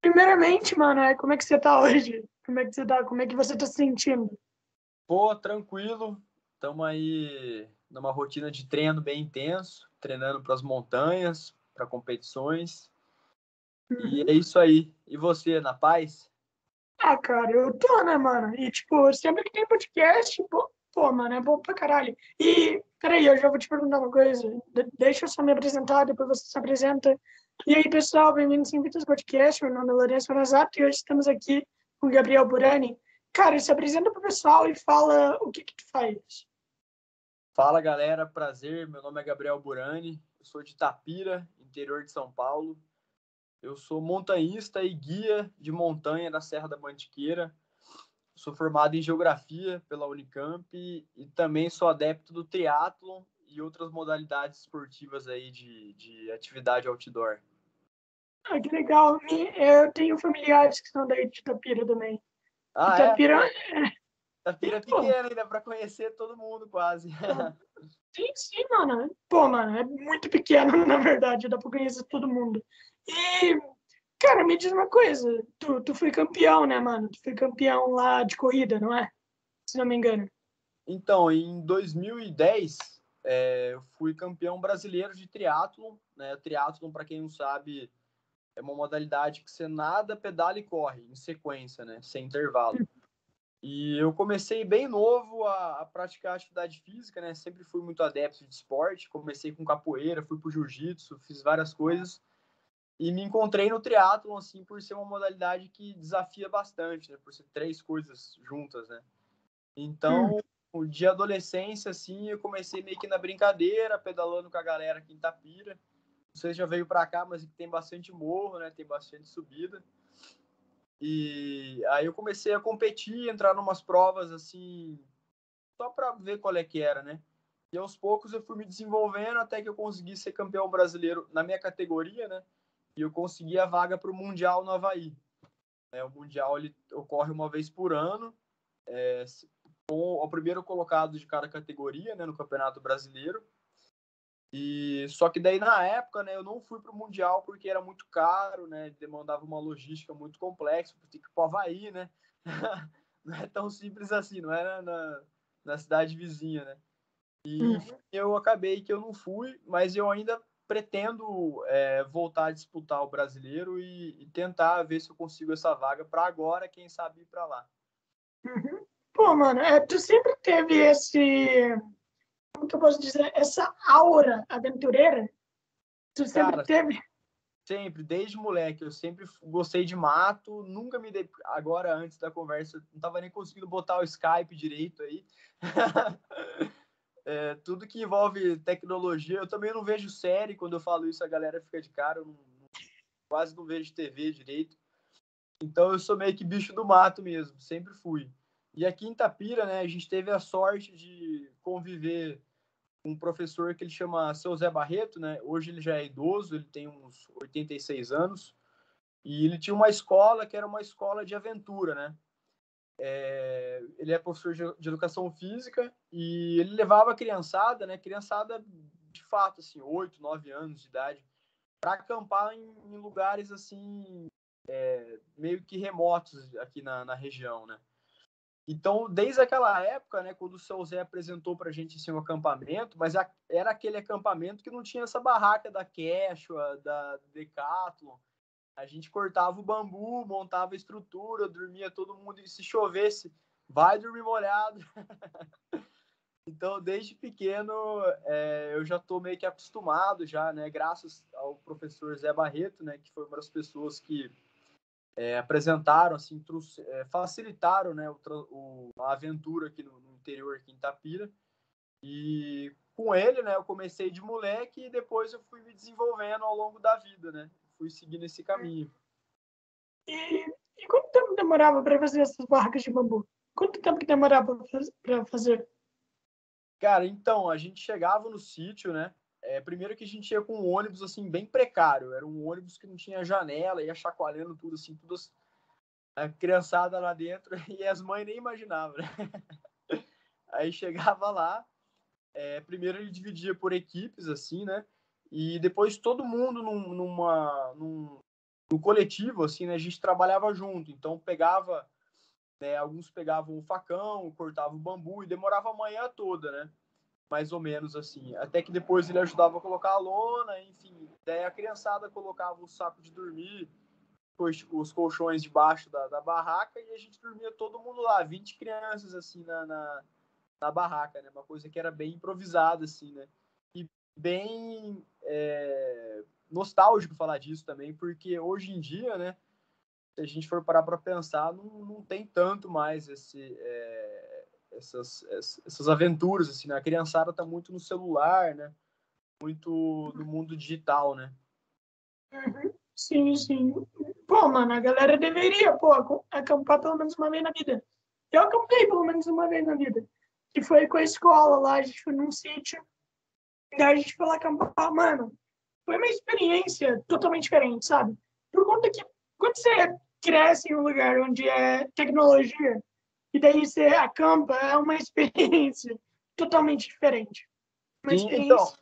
primeiramente, mano, é, como é que você tá hoje? Como é que você tá? Como é que você tá se sentindo? Pô, tranquilo. Estamos aí numa rotina de treino bem intenso, treinando para as montanhas, para competições. Uhum. E é isso aí. E você, na paz? Ah, cara, eu tô, né, mano? E, tipo, sempre que tem podcast, pô, pô mano, é bom pra caralho. E, peraí, eu já vou te perguntar uma coisa. De deixa eu só me apresentar, depois você se apresenta. E aí, pessoal, bem-vindos ao Vitas Podcast. Meu nome é Lourenço Manazato e hoje estamos aqui com o Gabriel Burani. Cara, se apresenta pro pessoal e fala o que que tu faz. Fala, galera. Prazer. Meu nome é Gabriel Burani. Eu sou de Tapira, interior de São Paulo. Eu sou montanhista e guia de montanha da Serra da Mantiqueira. Sou formado em Geografia pela Unicamp e, e também sou adepto do triatlon e outras modalidades esportivas aí de, de atividade outdoor. Ah, que legal. Eu tenho familiares que são daí de Itapira também. Ah, Itapira é? é... Itapira é pequena ainda para conhecer todo mundo quase. Sim, sim, mano. Pô, mano, é muito pequeno, na verdade, dá para conhecer todo mundo. E, cara, me diz uma coisa. Tu, tu foi campeão, né, mano? Tu foi campeão lá de corrida, não é? Se não me engano. Então, em 2010, é, eu fui campeão brasileiro de triatlon. Né? Triatlon, para quem não sabe, é uma modalidade que você nada, pedala e corre em sequência, né? Sem intervalo. E eu comecei bem novo a, a, praticar atividade física, né? Sempre fui muito adepto de esporte. Comecei com capoeira, fui pro jiu-jitsu, fiz várias coisas. E me encontrei no triatlon, assim, por ser uma modalidade que desafia bastante, né? Por ser três coisas juntas, né? Então, de adolescência, assim, eu comecei meio que na brincadeira, pedalando com a galera aqui em Tapira. Você já veio para cá, mas tem bastante morro, né? Tem bastante subida. E aí eu comecei a competir, entrar numas provas, assim, só para ver qual é que era, né? E aos poucos eu fui me desenvolvendo até que eu consegui ser campeão brasileiro na minha categoria, né? e eu consegui a vaga para o Mundial no Havaí. É, o Mundial ele ocorre uma vez por ano, é, com o primeiro colocado de cada categoria né, no Campeonato Brasileiro. E só que daí na época, né, eu não fui para o mundial porque era muito caro, né, demandava uma logística muito complexa, ter que ir para o Havaí, né? não é tão simples assim, não era na, na cidade vizinha, né? E uhum. eu acabei que eu não fui, mas eu ainda pretendo é, voltar a disputar o brasileiro e, e, tentar ver se eu consigo essa vaga para agora, quem sabe ir para lá. Uhum. Pô, mano, é, tu sempre teve esse, como que eu posso dizer, essa aura aventureira? Tu sempre Cara, teve? Sempre, desde moleque, eu sempre gostei de mato, nunca me dei, agora antes da conversa, não tava nem conseguindo botar o Skype direito aí. é, tudo que envolve tecnologia, eu também não vejo série, quando eu falo isso a galera fica de cara, eu não, quase não vejo TV direito. Então eu sou meio que bicho do mato mesmo, sempre fui. E aqui em Tapira, né, a gente teve a sorte de conviver com um professor que ele chama Seu Zé Barreto, né? Hoje ele já é idoso, ele tem uns 86 anos. E ele tinha uma escola que era uma escola de aventura, né? É, ele é professor de, educação física e ele levava a criançada, né, criançada de fato, assim, 8, 9 anos de idade, para acampar em, em, lugares, assim, é, meio que remotos aqui na, na, região, né. Então, desde aquela época, né, quando o seu Zé apresentou para a gente assim, um acampamento, mas a, era aquele acampamento que não tinha essa barraca da Quechua, da Decathlon, a gente cortava o bambu, montava a estrutura, dormia todo mundo e se chovesse, vai dormir molhado. então, desde pequeno, é, eu já estou meio que acostumado já, né? Graças ao professor Zé Barreto, né? Que foi uma das pessoas que é, apresentaram, assim, trouxe, é, facilitaram, né? O, o, a aventura aqui no, no interior, aqui em Tapira. E com ele, né? Eu comecei de moleque e depois eu fui me desenvolvendo ao longo da vida, né? fui seguindo esse caminho. E, e quanto tempo demorava para fazer essas barracas de bambu? Quanto tempo que demorava para fazer? Cara, então, a gente chegava no sítio, né? É, primeiro que a gente ia com um ônibus, assim, bem precário. Era um ônibus que não tinha janela, ia chacoalhando tudo, assim, tudo a criançada lá dentro, e as mães nem imaginavam, né? Aí chegava lá, é, primeiro ele dividia por equipes, assim, né? E depois todo mundo num, numa, num, no coletivo, assim, né, a gente trabalhava junto. Então, pegava, né, alguns pegavam o facão, cortavam o bambu e demorava a manhã toda, né? Mais ou menos assim. Até que depois ele ajudava a colocar a lona, enfim. Daí a criançada colocava o saco de dormir, os colchões debaixo da, da barraca e a gente dormia todo mundo lá, 20 crianças, assim, na, na, na barraca, né? Uma coisa que era bem improvisada, assim, né? E bem é, nostálgico falar disso também, porque hoje em dia, né? Se a gente for parar para pensar, não, não tem tanto mais esse, é, essas, essas aventuras, assim, né? A criançada tá muito no celular, né? Muito no mundo digital, né? Uhum. Sim, sim. Pô, mano, a galera deveria, pô, acampar pelo menos uma vez na vida. Eu acampei pelo menos uma vez na vida. Que foi com a escola lá, a gente foi num sítio. Daí a gente foi lá acampar, mano. Foi uma experiência totalmente diferente, sabe? Por conta que quando você cresce em um lugar onde é tecnologia, e daí você acampa, é uma experiência totalmente diferente. Uma Sim, então,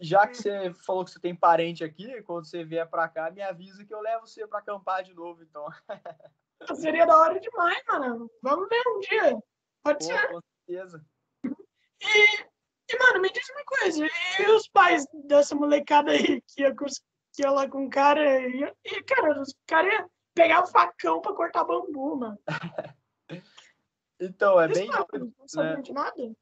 já que você falou que você tem parente aqui, quando você vier para cá, me avisa que eu levo você para acampar de novo, então. Seria da hora demais, mano. Vamos ver um dia. Pode Pô, ser. Com certeza. E, e, mano, me diz uma coisa. E os pais dessa molecada aí que ia, que ia lá com o cara? E, e cara, os caras iam pegar o facão para cortar bambu, mano. então, é bem. Não, não sabia né? de nada?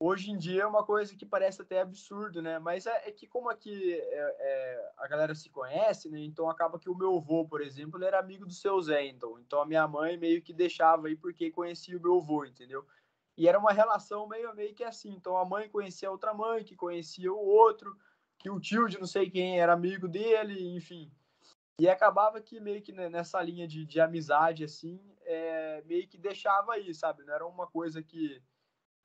hoje em dia é uma coisa que parece até absurdo, né? Mas é, é que como aqui é, é, a galera se conhece, né? Então acaba que o meu avô, por exemplo, ele era amigo do seu Zé, então. Então a minha mãe meio que deixava aí porque conhecia o meu avô, entendeu? E era uma relação meio, meio que assim. Então a mãe conhecia a outra mãe, que conhecia o outro, que o tio de não sei quem era amigo dele, enfim. E acabava que meio que nessa linha de, de amizade, assim, é, meio que deixava aí, sabe? Não era uma coisa que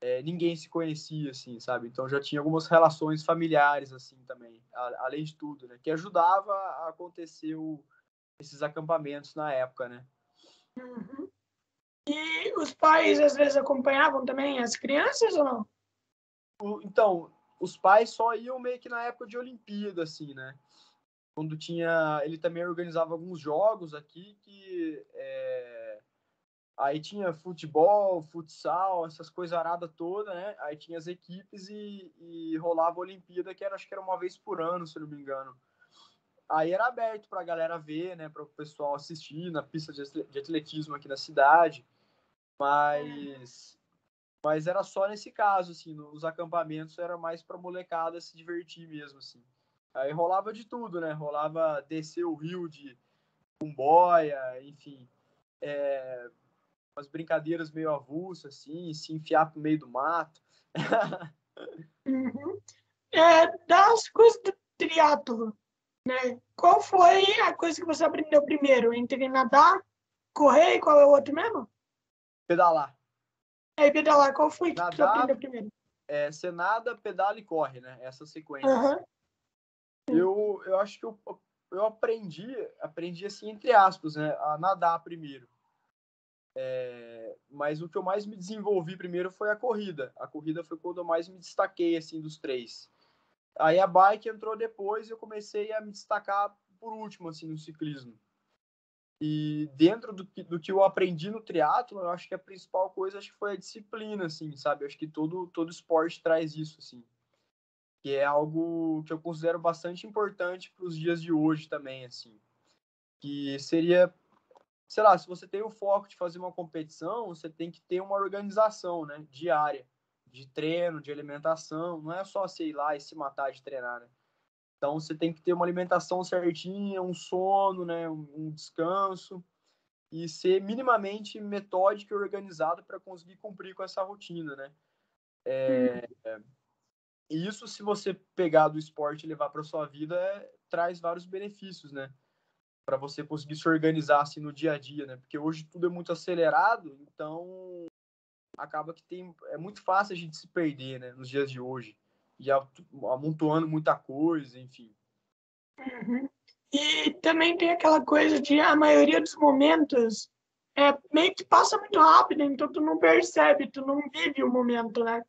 é, ninguém se conhecia, assim, sabe? Então já tinha algumas relações familiares, assim, também, a, além de tudo, né? Que ajudava a acontecer o, esses acampamentos na época, né? Uhum. E os pais, às vezes, acompanhavam também as crianças ou não? O, então, os pais só iam meio que na época de Olimpíada, assim, né? Quando tinha... Ele também organizava alguns jogos aqui que... É, Aí tinha futebol, futsal, essas coisas aradas toda, né? Aí tinha as equipes e, e rolava a Olimpíada, que era, acho que era uma vez por ano, se não me engano. Aí era aberto para a galera ver, né? Para o pessoal assistir na pista de atletismo aqui na cidade. Mas, mas era só nesse caso, assim, nos acampamentos era mais para molecada se divertir mesmo, assim. Aí rolava de tudo, né? Rolava descer o rio de Kumboia, enfim. É, umas brincadeiras meio avulsas, assim, se enfiar pro meio do mato. uhum. é, das coisas do triatlo, né? Qual foi a coisa que você aprendeu primeiro? Entre nadar, correr e qual é o outro mesmo? Pedalar. É, pedalar, qual foi nadar, que você aprendeu primeiro? É, você nada, pedala e corre, né? Essa sequência. Uhum. Eu, eu acho que eu, eu aprendi, aprendi assim, entre aspas, né? A nadar primeiro. É, mas o que eu mais me desenvolvi primeiro foi a corrida. A corrida foi quando eu mais me destaquei assim dos três. Aí a bike entrou depois e eu comecei a me destacar por último assim no ciclismo. E dentro do que, do que eu aprendi no triatlo, eu acho que a principal coisa acho que foi a disciplina, assim, sabe? Acho que todo todo esporte traz isso, assim. Que é algo que eu considero bastante importante para os dias de hoje também, assim. Que seria sei lá, se você tem o foco de fazer uma competição, você tem que ter uma organização, né, diária, de treino, de alimentação, não é só sei lá e se matar de treinar, né? Então você tem que ter uma alimentação certinha, um sono, né, um descanso e ser minimamente metódico e organizado para conseguir cumprir com essa rotina, né? É, é, e isso, se você pegar do esporte e levar para sua vida, é, traz vários benefícios, né? para você conseguir se organizar assim no dia a dia, né? Porque hoje tudo é muito acelerado, então acaba que tem é muito fácil a gente se perder, né? Nos dias de hoje e amontoando muita coisa, enfim. Uhum. E também tem aquela coisa de a maioria dos momentos é meio que passa muito rápido, então tu não percebe, tu não vive o momento, né?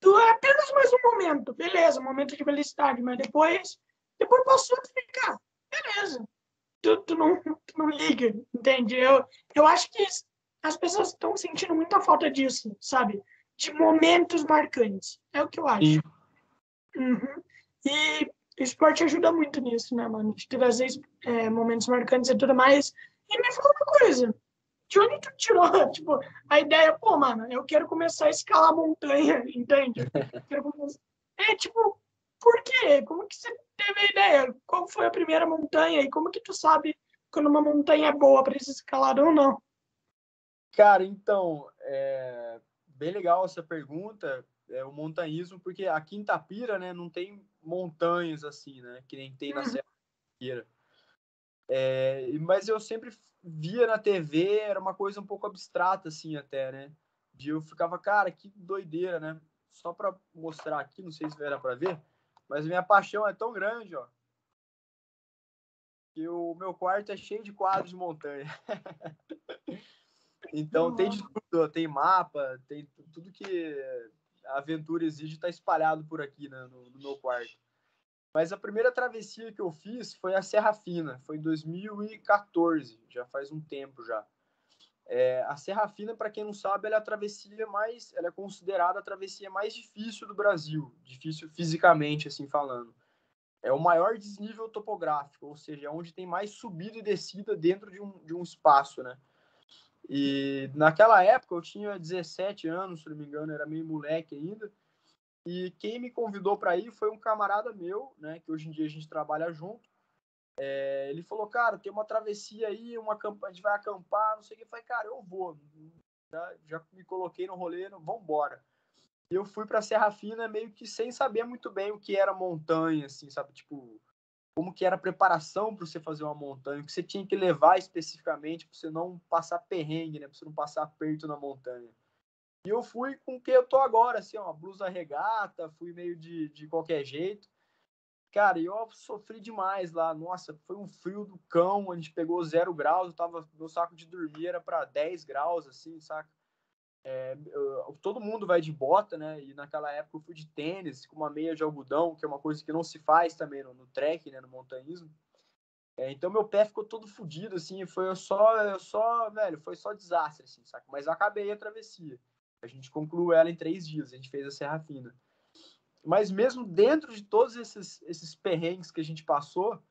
Tu é apenas mais um momento, beleza, um momento de felicidade, mas depois, depois passou, tu fica, ah, beleza, tu, tu, não, tu não liga, entende? Eu, eu acho que as pessoas estão sentindo muita falta disso, sabe? De momentos marcantes. É o que eu acho. Uhum. E o esporte ajuda muito nisso, né, mano? De trazer é, momentos marcantes e tudo mais. E me fala uma coisa. De onde tu tirou, tipo, a ideia, pô, mano, eu quero começar a escalar montanha, entende? É, tipo, por quê? Como que você teve a ideia? Qual foi a primeira montanha? E como que tu sabe quando uma montanha é boa para se escalar ou não? Cara, então, é bem legal essa pergunta, é, o montanhismo, porque aqui em Tapira, né, não tem montanhas assim, né, que nem tem na uhum. Serra Tapira. É, mas eu sempre via na TV, era uma coisa um pouco abstrata, assim, até, né, de eu ficava, cara, que doideira, né, só para mostrar aqui, não sei se era para ver, mas minha paixão é tão grande, ó, que o meu quarto é cheio de quadros de montanha. Então tem de tudo, tem mapa, tem tudo que a aventura exige está espalhado por aqui né, no, no, meu quarto. Mas a primeira travessia que eu fiz foi a Serra Fina, foi em 2014, já faz um tempo já. É, a Serra Fina, para quem não sabe, ela é a travessia mais, ela é considerada a travessia mais difícil do Brasil, difícil fisicamente, assim falando. É o maior desnível topográfico, ou seja, é onde tem mais subida e descida dentro de um, de um espaço, né? E naquela época eu tinha 17 anos, se não me engano, era meio moleque ainda. E quem me convidou para ir foi um camarada meu, né, que hoje em dia a gente trabalha junto. É, ele falou, cara, tem uma travessia aí, uma a gente vai acampar, não sei o que. Eu falei, cara, eu vou. Já, me coloquei no rolê, vamos embora. Eu fui para Serra Fina meio que sem saber muito bem o que era montanha, assim, sabe? Tipo, como que era a preparação para você fazer uma montanha, o que você tinha que levar especificamente para você não passar perrengue, né, para você não passar aperto na montanha. E eu fui com o que eu tô agora, assim, uma blusa regata, fui meio de, de qualquer jeito. Cara, eu sofri demais lá. Nossa, foi um frio do cão, a gente pegou zero graus, eu tava, meu saco de dormir era para 10 graus, assim, saca? É, eu, todo mundo vai de bota, né? E naquela época eu fui de tênis, com uma meia de algodão, que é uma coisa que não se faz também no, no trek, né? No montanhismo. É, então meu pé ficou todo fodido, assim, foi só, só, velho, foi só desastre, assim, saca? Mas acabei a travessia. A gente concluiu ela em três dias, a gente fez a Serra Fina. Mas mesmo dentro de todos esses, esses perrengues que a gente passou,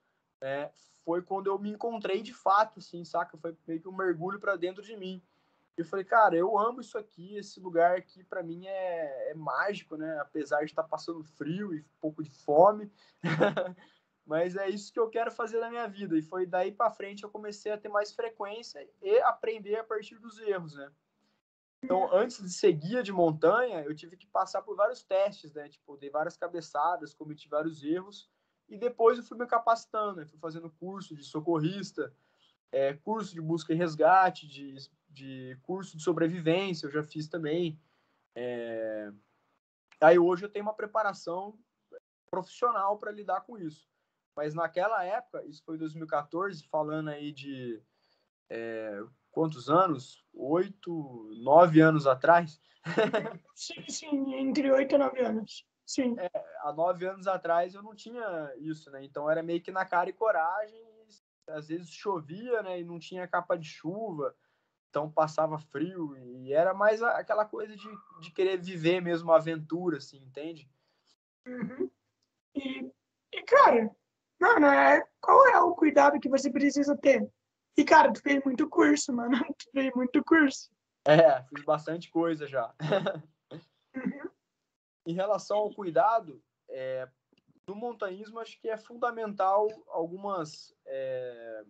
é, foi quando eu me encontrei de fato, assim, saca? Foi meio que um mergulho para dentro de mim eu falei, cara, eu amo isso aqui, esse lugar aqui para mim é, é, mágico, né? Apesar de estar tá passando frio e um pouco de fome, mas é isso que eu quero fazer na minha vida. E foi daí para frente eu comecei a ter mais frequência e aprender a partir dos erros, né? Então, antes de ser guia de montanha, eu tive que passar por vários testes, né? Tipo, dei várias cabeçadas, cometi vários erros e depois eu fui me capacitando, né? fui fazendo curso de socorrista, é, curso de busca e resgate, de de curso de sobrevivência, eu já fiz também. É... Aí hoje eu tenho uma preparação profissional para lidar com isso. Mas naquela época, isso foi 2014, falando aí de é, quantos anos? Oito, nove anos atrás? sim, sim, entre oito e nove anos. Sim. É, há nove anos atrás eu não tinha isso, né? Então era meio que na cara e coragem. Às vezes chovia, né? E não tinha capa de chuva então passava frio e era mais aquela coisa de, de querer viver mesmo a aventura, assim, entende? Uhum. E, e, cara, mano, é, qual é o cuidado que você precisa ter? E, cara, tu fez muito curso, mano, tu fez muito curso. É, fiz bastante coisa já. Uhum. em relação ao cuidado, é, no montanhismo acho que é fundamental algumas é,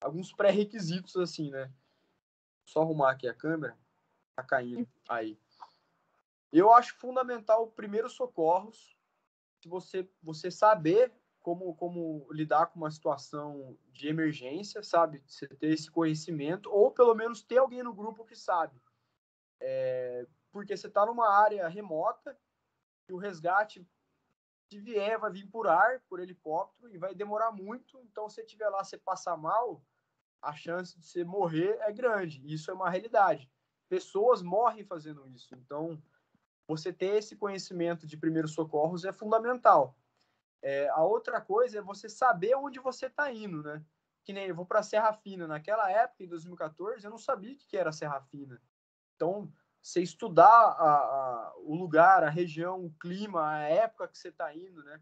alguns pré-requisitos assim, né? Só arrumar aqui a câmera. Tá caindo. Aí. Eu acho fundamental primeiros socorros. Se você, você saber como, como lidar com uma situação de emergência, sabe? Você ter esse conhecimento, ou pelo menos ter alguém no grupo que sabe. É, porque você está numa área remota e o resgate, se vier, vai vir por ar, por helicóptero, e vai demorar muito. Então, se tiver lá, você passar mal, a chance de você morrer é grande. Isso é uma realidade. Pessoas morrem fazendo isso. Então, você ter esse conhecimento de primeiros socorros é fundamental. É, a outra coisa é você saber onde você está indo, né? que nem eu vou para Serra Fina. Naquela época, em 2014, eu não sabia o que era Serra Fina. Então, você estudar a, a, o lugar, a região, o clima, a época que você está indo, né?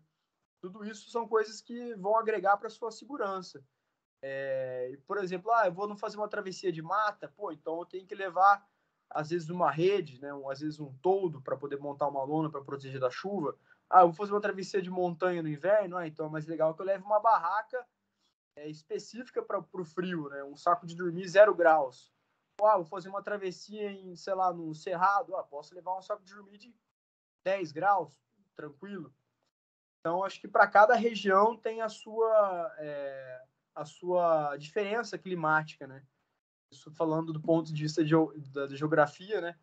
Tudo isso são coisas que vão agregar para sua segurança. É, por exemplo, ah, eu vou não fazer uma travessia de mata, pô, então eu tenho que levar às vezes uma rede, né, às vezes um toldo para poder montar uma lona para proteger da chuva. Ah, eu vou fazer uma travessia de montanha no inverno, ah, então é mais legal que eu leve uma barraca é, específica para o frio, né, um saco de dormir zero graus. Ah, vou fazer uma travessia em, sei lá, no cerrado, ah, posso levar um saco de dormir de 10 graus, tranquilo. Então, acho que para cada região tem a sua, é, a sua diferença climática, né? Isso falando do ponto de vista de, da, da, geografia, né?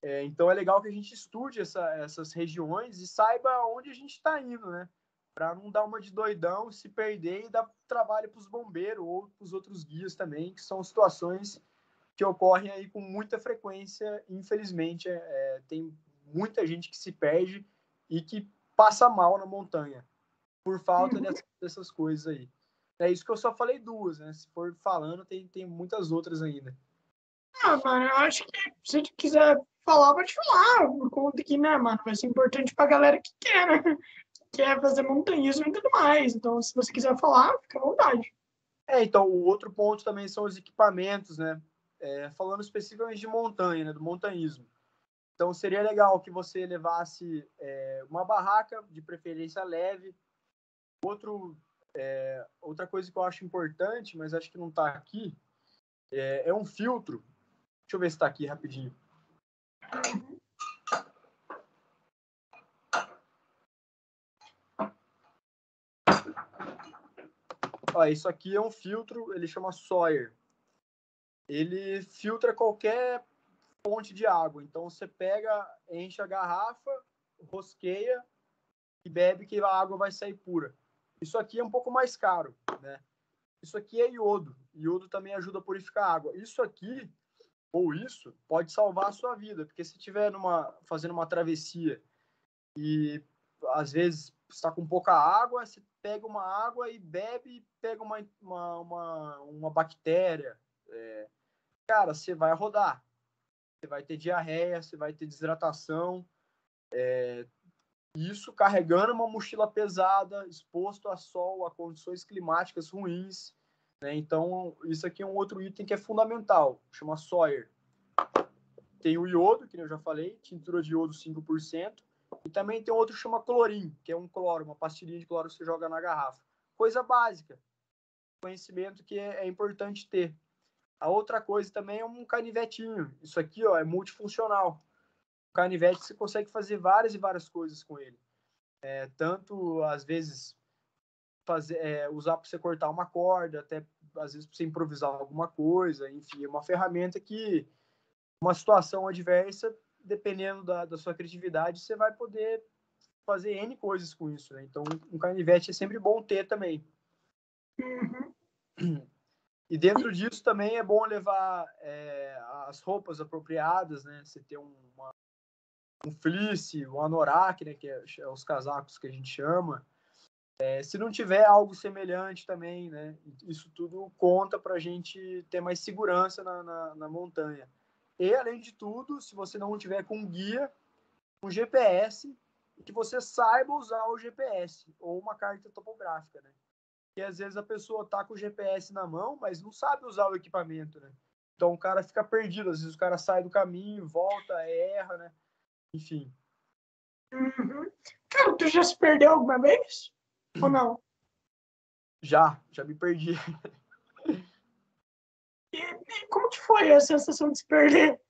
É, então, é legal que a gente estude essa, essas regiões e saiba onde a gente está indo, né? Para não dar uma de doidão, se perder e dar trabalho para os bombeiros ou para os outros guias também, que são situações que ocorrem aí com muita frequência. Infelizmente, é, é, tem muita gente que se perde e que passa mal na montanha por falta uhum. dessas, dessas, coisas aí. É isso que eu só falei duas, né? Se for falando, tem, tem muitas outras ainda. Ah, mano, eu acho que se a gente quiser falar, pode falar. Por conta que, né, mano, vai ser importante pra galera que quer, né? Que quer fazer montanhismo e tudo mais. Então, se você quiser falar, fica à vontade. É, então, o outro ponto também são os equipamentos, né? é, falando especificamente de montanha, né, do montanhismo. Então seria legal que você levasse é, uma barraca, de preferência leve. Outro, é, outra coisa que eu acho importante, mas acho que não está aqui, é, é, um filtro. Deixa eu ver se está aqui rapidinho. Ó, isso aqui é um filtro, ele chama Sawyer ele filtra qualquer fonte de água. Então você pega, enche a garrafa, rosqueia e bebe que a água vai sair pura. Isso aqui é um pouco mais caro, né? Isso aqui é iodo. Iodo também ajuda a purificar a água. Isso aqui ou isso pode salvar a sua vida, porque se estiver numa fazendo uma travessia e às vezes está com pouca água, você pega uma água e bebe, pega uma, uma, uma, uma bactéria, é, cara, você vai rodar. Você vai ter diarreia, você vai ter desidratação. É, isso carregando uma mochila pesada, exposto a sol, a condições climáticas ruins. Né? Então, isso aqui é um outro item que é fundamental, chama Sawyer. Tem o iodo, que eu já falei, tintura de iodo 5%, e também tem outro que chama clorim, que é um cloro, uma pastilhinha de cloro que você joga na garrafa. Coisa básica, conhecimento que é, é importante ter. A outra coisa também é um canivetinho. Isso aqui ó, é multifuncional. O canivete você consegue fazer várias e várias coisas com ele. É, tanto, às vezes, fazer, é, usar para você cortar uma corda, até às vezes para você improvisar alguma coisa. Enfim, é uma ferramenta que, uma situação adversa, dependendo da, da sua criatividade, você vai poder fazer N coisas com isso. Né? Então, um canivete é sempre bom ter também. Uhum. E dentro disso também é bom levar é, as roupas apropriadas, né? Você ter uma, um fleece, um anorak, né? Que é, é, os casacos que a gente chama. É, se não tiver algo semelhante também, né? Isso tudo conta para a gente ter mais segurança na, na, na, montanha. E, além de tudo, se você não tiver com guia, um GPS, que você saiba usar o GPS ou uma carta topográfica, né? que às vezes a pessoa tá com o GPS na mão, mas não sabe usar o equipamento, né? Então o cara fica perdido, às vezes o cara sai do caminho, volta, erra, né? Enfim. Uhum. Cara, tu já se perdeu alguma vez? Ou não? Já, já me perdi. E, e como que foi a sensação de se perder?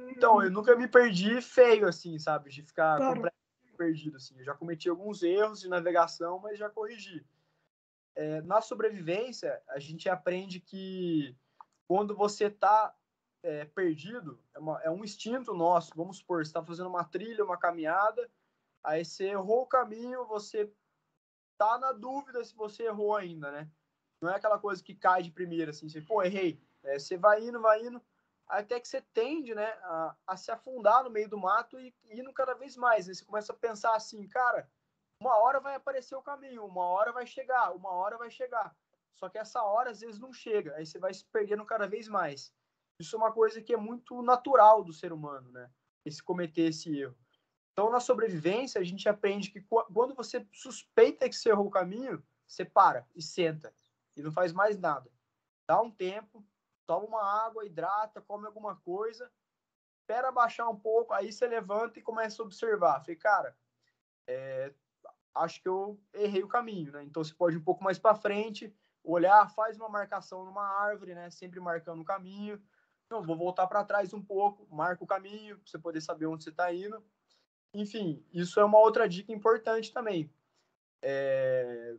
Então, eu nunca me perdi feio, assim, sabe? De ficar claro. completamente perdido, assim. Eu já cometi alguns erros de navegação, mas já corrigi é, na sobrevivência, a gente aprende que quando você está é, perdido, é, uma, é, um instinto nosso. Vamos supor, você está fazendo uma trilha, uma caminhada, aí você errou o caminho, você tá na dúvida se você errou ainda, né? Não é aquela coisa que cai de primeira, assim, você, pô, errei. É, você vai indo, vai indo, até que você tende, né, a, a se afundar no meio do mato e indo cada vez mais. Né? Você começa a pensar assim, cara, uma hora vai aparecer o caminho, uma hora vai chegar, uma hora vai chegar. Só que essa hora às vezes não chega, aí você vai se perdendo cada vez mais. Isso é uma coisa que é muito natural do ser humano, né? Esse cometer esse erro. Então, na sobrevivência, a gente aprende que quando você suspeita que você errou o caminho, você para e senta e não faz mais nada. Dá um tempo, toma uma água, hidrata, come alguma coisa, espera baixar um pouco, aí você levanta e começa a observar. Falei, cara, é, acho que eu errei o caminho, né? Então você pode ir um pouco mais para frente, olhar, faz uma marcação numa árvore, né? Sempre marcando o caminho. Não, vou voltar para trás um pouco, marca o caminho, para você poder saber onde você está indo. Enfim, isso é uma outra dica importante também. É...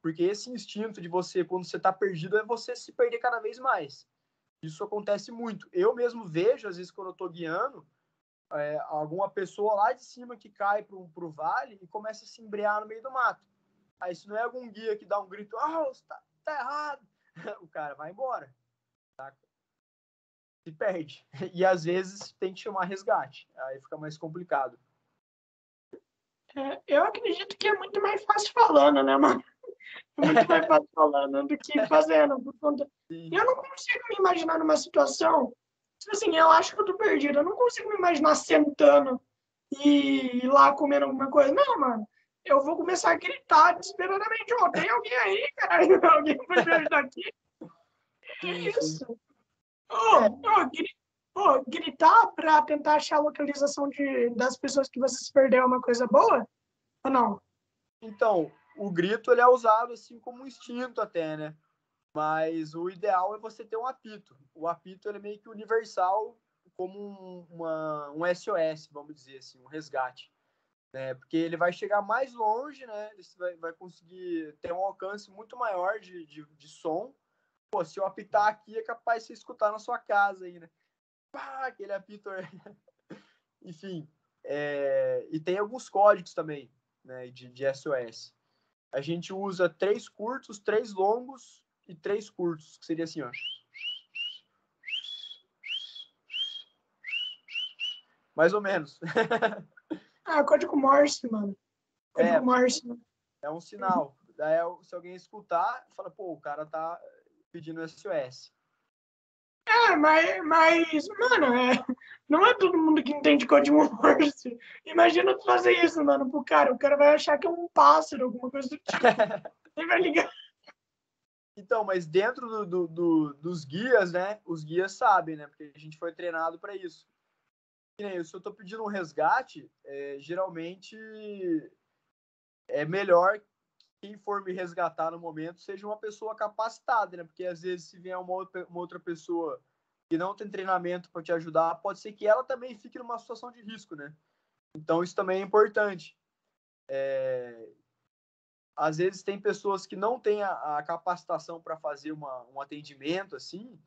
Porque esse instinto de você, quando você está perdido, é você se perder cada vez mais. Isso acontece muito. Eu mesmo vejo, às vezes, quando eu estou guiando, é, alguma pessoa lá de cima que cai para o vale e começa a se embrear no meio do mato. Aí, se não é algum guia que dá um grito, ah, oh, tá, tá errado, o cara vai embora. Tá? Se perde. E às vezes tem que chamar resgate. Aí fica mais complicado. É, eu acredito que é muito mais fácil falando, né, mano? É muito mais fácil falando do que fazendo. Por conta... Eu não consigo me imaginar numa situação Tipo assim, eu acho que eu tô perdido. Eu não consigo me imaginar sentando e ir lá comendo alguma coisa. Não, mano. Eu vou começar a gritar desesperadamente. Oh, tem alguém aí, cara? Alguém vai me ajudar aqui? É isso. Oh, oh, oh, gritar para tentar achar a localização de, das pessoas que você se perdeu é uma coisa boa? Ou não? Então, o grito ele é usado assim como um instinto até, né? Mas o ideal é você ter um apito. O apito ele é meio que universal, como um, uma, um SOS, vamos dizer assim, um resgate. Né? Porque ele vai chegar mais longe, né? Você vai, vai conseguir ter um alcance muito maior de, de, de som. Pô, se eu apitar aqui, é capaz de você escutar na sua casa aí, né? Pá, aquele apito. Enfim. É... E tem alguns códigos também, né? De, de SOS. A gente usa três curtos, três longos e três curtos, que seria assim, ó. Mais ou menos. ah, código Morse, mano. Código é, Morse. Mano. É um sinal. Daí, se alguém escutar, fala, pô, o cara tá pedindo SOS. É, mas, mas mano, é, não é todo mundo que entende código Morse. Imagina tu fazer isso, mano, pro cara. O cara vai achar que é um pássaro, alguma coisa do tipo. Ele vai ligar. Então, mas dentro do, do, do, dos guias, né? Os guias sabem, né? Porque a gente foi treinado para isso. Se eu estou pedindo um resgate, é, geralmente é melhor quem for me resgatar no momento seja uma pessoa capacitada, né? Porque às vezes se vier uma outra, pessoa que não tem treinamento para te ajudar, pode ser que ela também fique numa situação de risco, né? Então isso também é importante. É, às vezes tem pessoas que não têm a, a capacitação para fazer uma, um atendimento assim.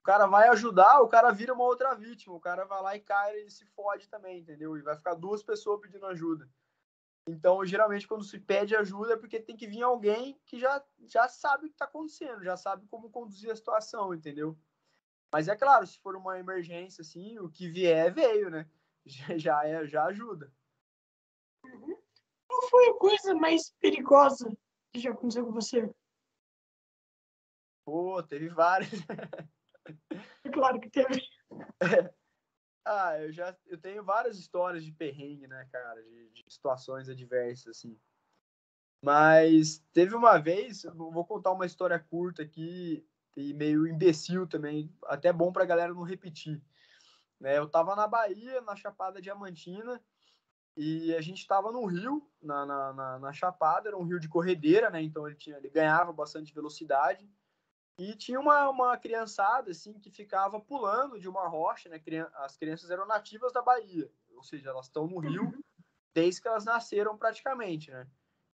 O cara vai ajudar, o cara vira uma outra vítima, o cara vai lá e cai e se fode também, entendeu? E vai ficar duas pessoas pedindo ajuda. Então, geralmente, quando se pede ajuda é porque tem que vir alguém que já, já sabe o que está acontecendo, já sabe como conduzir a situação, entendeu? Mas é claro, se for uma emergência, assim, o que vier, veio, né? Já, é, já ajuda. Uhum. Qual foi a coisa mais perigosa que já aconteceu com você? Pô, teve várias. É claro que teve. Ah, eu já eu tenho várias histórias de perrengue, né, cara, de, de situações adversas, assim. Mas teve uma vez, vou contar uma história curta aqui e meio imbecil também, até bom pra galera não repetir. Né, eu tava na Bahia, na Chapada Diamantina, e a gente estava no rio, na, na, na, na, Chapada, era um rio de corredeira, né? Então ele, tinha, ele ganhava bastante velocidade. E tinha uma, uma criançada, assim, que ficava pulando de uma rocha, né? As crianças eram nativas da Bahia, ou seja, elas estão no rio desde que elas nasceram praticamente, né?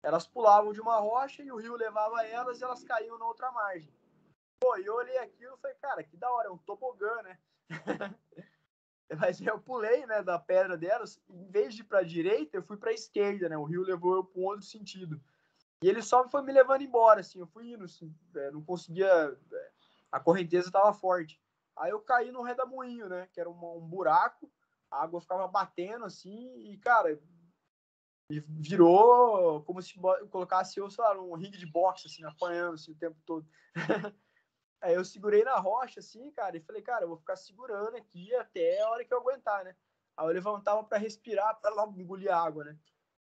Elas pulavam de uma rocha e o rio levava elas e elas caíam na outra margem. Pô, e eu olhei aquilo e falei, cara, que da hora, é um tobogã, né? Mas eu pulei, né, da pedra delas, em vez de ir para a direita, eu fui para a esquerda, né? O rio levou eu para um outro sentido. E ele só foi me levando embora, assim, eu fui indo, assim, é, não conseguia, é, a correnteza estava forte. Aí eu caí no redamoinho, né, que era um, um buraco, a água ficava batendo, assim, e, cara, virou como se colocasse eu, sei lá, um ringue de boxe, assim, apanhando assim, o tempo todo. Aí eu segurei na rocha, assim, cara, e falei, cara, eu vou ficar segurando aqui até a hora que eu aguentar, né? Aí eu levantava para respirar, para logo engolir água, né?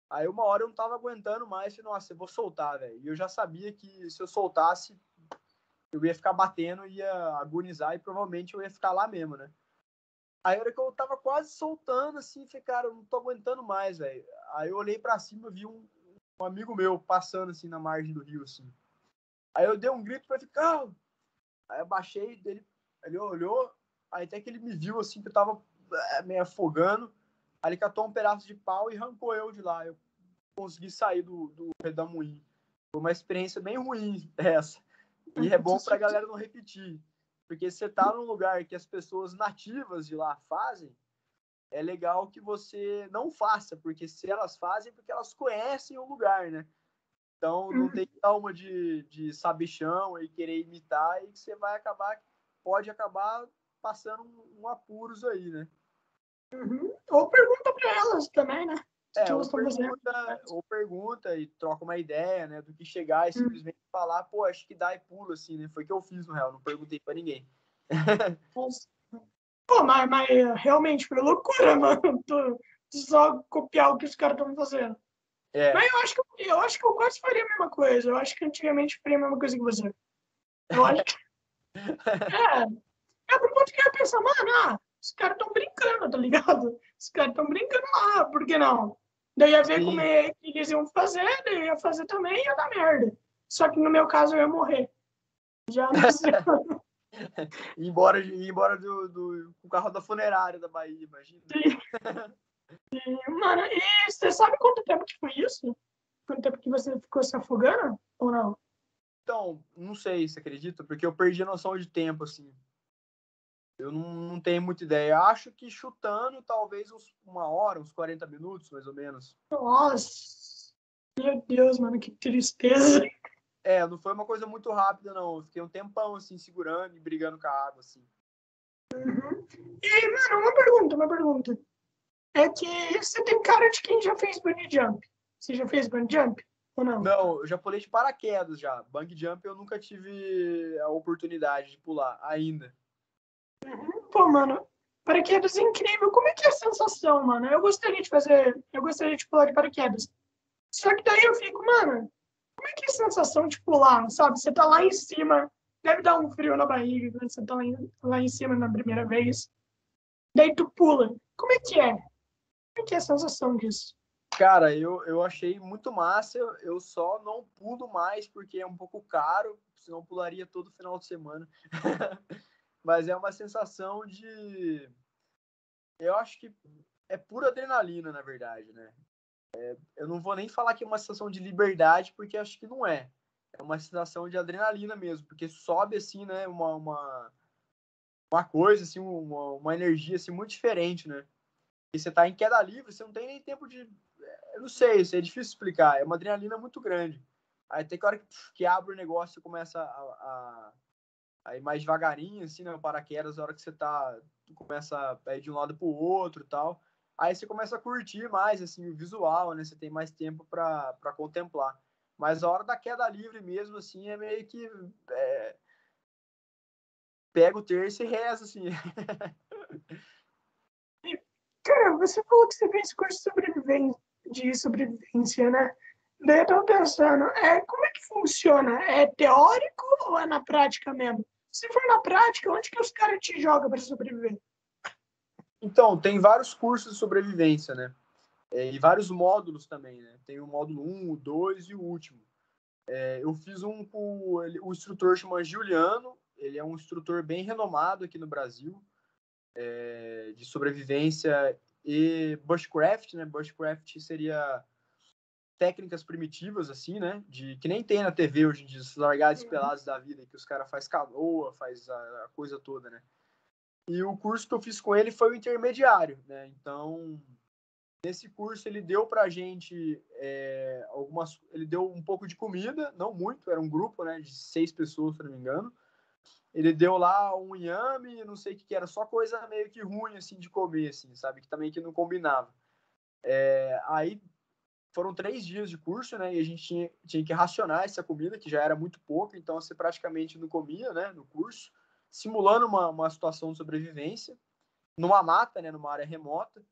Aí uma hora eu não tava aguentando mais, falei, nossa, eu vou soltar, velho. E eu já sabia que se eu soltasse, eu ia ficar batendo, ia agonizar e provavelmente eu ia ficar lá mesmo, né? Aí a hora que eu tava quase soltando, assim, falei, cara, eu não tô aguentando mais, velho. Aí eu olhei para cima, vi um, um, amigo meu passando, assim, na margem do rio, assim. Aí eu dei um grito pra ficar. Aí eu baixei dele, ele olhou, aí até que ele me viu, assim, que eu tava é, meio afogando. Ele catou um pedaço de pau e arrancou eu de lá. Eu consegui sair do, do redamoinho. Foi uma experiência bem ruim essa. E é bom pra galera não repetir. Porque você tá num lugar que as pessoas nativas de lá fazem, é legal que você não faça, porque se elas fazem, é porque elas conhecem o lugar, né? Então não tem que dar uma de, de sabichão e querer imitar e que você vai acabar, pode acabar passando um, um apuros aí, né? Uhum. Ou pergunta para elas também, né? É, ou pergunta, ou pergunta e troca uma ideia, né? Do que chegar e hum. simplesmente hum. falar, pô, acho que dá e pula, assim, né? Foi o que eu fiz, no real, não perguntei para ninguém. pô, mas, mas realmente foi loucura, mano. Tu, só copiar o que os caras estão fazendo. É. Mas eu acho, que, eu acho que eu quase faria a mesma coisa. Eu acho que antigamente faria a mesma coisa que você. Eu acho que. é. É por ponto que eu ia pensar, mano, ah, os caras estão brincando, tá ligado? Os caras estão brincando lá, por que não? Daí ia ver Sim. como é que eles iam fazer, daí ia fazer também e ia dar merda. Só que no meu caso eu ia morrer. Já não ir embora, ir embora do, do, com o carro da funerária da Bahia, imagina. Sim. Sim. Mano, e você sabe quanto tempo que foi isso? Quanto tempo que você ficou se afogando ou não? Então, não sei se acredita, porque eu perdi a noção de tempo, assim. Eu não, não tenho muita ideia. Acho que chutando, talvez uns, uma hora, uns 40 minutos, mais ou menos. Nossa! Meu Deus, mano, que tristeza. É, não foi uma coisa muito rápida, não. Eu fiquei um tempão, assim, segurando e brigando com a água, assim. Uhum. E, mano, uma pergunta, uma pergunta. É que você tem cara de quem já fez bungee jump. Você já fez bungee jump? Ou não? Não, eu já pulei de paraquedas já. Bungee jump eu nunca tive a oportunidade de pular, ainda. Pô, mano, paraquedas é incrível. Como é que é a sensação, mano? Eu gostaria de fazer, eu gostaria de pular de paraquedas. Só que daí eu fico, mano, como é que é a sensação de pular, sabe? Você tá lá em cima, deve dar um frio na barriga quando você tá lá em, lá em cima na primeira vez. Daí tu pula. Como é que é? Como é que é a sensação disso? Cara, eu, eu achei muito massa. Eu, só não pulo mais porque é um pouco caro, senão pularia todo final de semana. mas é uma sensação de. Eu acho que é pura adrenalina, na verdade, né? É, eu não vou nem falar que é uma sensação de liberdade, porque acho que não é. É uma sensação de adrenalina mesmo, porque sobe assim, né? Uma, uma, uma coisa, assim, uma, uma energia assim, muito diferente, né? E você tá em queda livre, você não tem nem tempo de. Eu não sei, isso é difícil explicar. É uma adrenalina muito grande. Aí tem que hora que, que abre o negócio e começa a, a aí mais devagarinho, assim, né, o paraquedas, a hora que você tá, tu começa a ir de um lado pro outro e tal, aí você começa a curtir mais, assim, o visual, né, você tem mais tempo para contemplar. Mas a hora da queda livre mesmo, assim, é meio que é... pega o terço e reza, assim. Cara, você falou que você fez curso de sobrevivência, né? Daí eu tô pensando, é, como é que funciona? É teórico ou é na prática mesmo? Se for na prática, onde que os caras te jogam para sobreviver? Então, tem vários cursos de sobrevivência, né? É, e vários módulos também, né? Tem o módulo 1, o 2 e o último. É, eu fiz um com o instrutor chama Juliano, ele é um instrutor bem renomado aqui no Brasil, é, de sobrevivência e bushcraft, né? Bushcraft seria técnicas primitivas, assim, né? De, que nem tem na TV hoje em dia, esses largados uhum. pelados da vida, que os caras faz canoa, faz a, a, coisa toda, né? E o curso que eu fiz com ele foi o intermediário, né? Então, nesse curso ele deu pra gente é, algumas... Ele deu um pouco de comida, não muito, era um grupo, né? De seis pessoas, se não me engano. Ele deu lá um inhame, não sei o que, que era, só coisa meio que ruim, assim, de comer, assim, sabe? Que também que não combinava. É, aí foram três dias de curso, né? E a gente tinha, tinha que racionar essa comida, que já era muito pouco, então você praticamente não comia, né? No curso, simulando uma, uma situação de sobrevivência, numa mata, né? Numa área remota.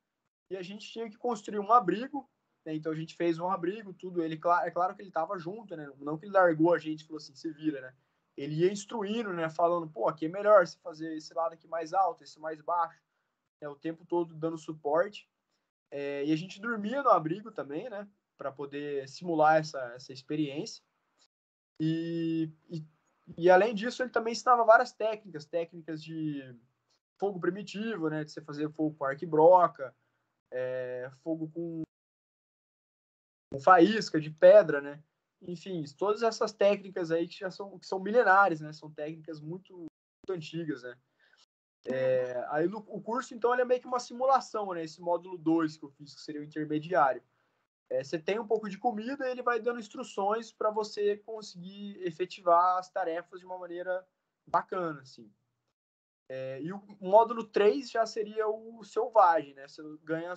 E a gente tinha que construir um abrigo, né? Então a gente fez um abrigo, tudo. Ele, é claro que ele estava junto, né? Não que ele largou a gente e falou assim, se vira, né? Ele ia instruindo, né? Falando, pô, aqui é melhor se fazer esse lado aqui mais alto, esse mais baixo. Né? O tempo todo dando suporte. É, e a gente dormia no abrigo também, né? Para poder simular essa, essa experiência. E, e, e, além disso, ele também ensinava várias técnicas, técnicas de fogo primitivo, né? De você fazer fogo com arco broca, é, fogo com, com faísca de pedra, né? Enfim, todas essas técnicas aí que já são, que são milenares, né? São técnicas muito, muito antigas, né? É, aí no, o curso, então, ele é meio que uma simulação, né? Esse módulo 2 que eu fiz, que seria o intermediário. É, você tem um pouco de comida e ele vai dando instruções para você conseguir efetivar as tarefas de uma maneira bacana, assim. É, e o módulo 3 já seria o selvagem, né? Você ganha.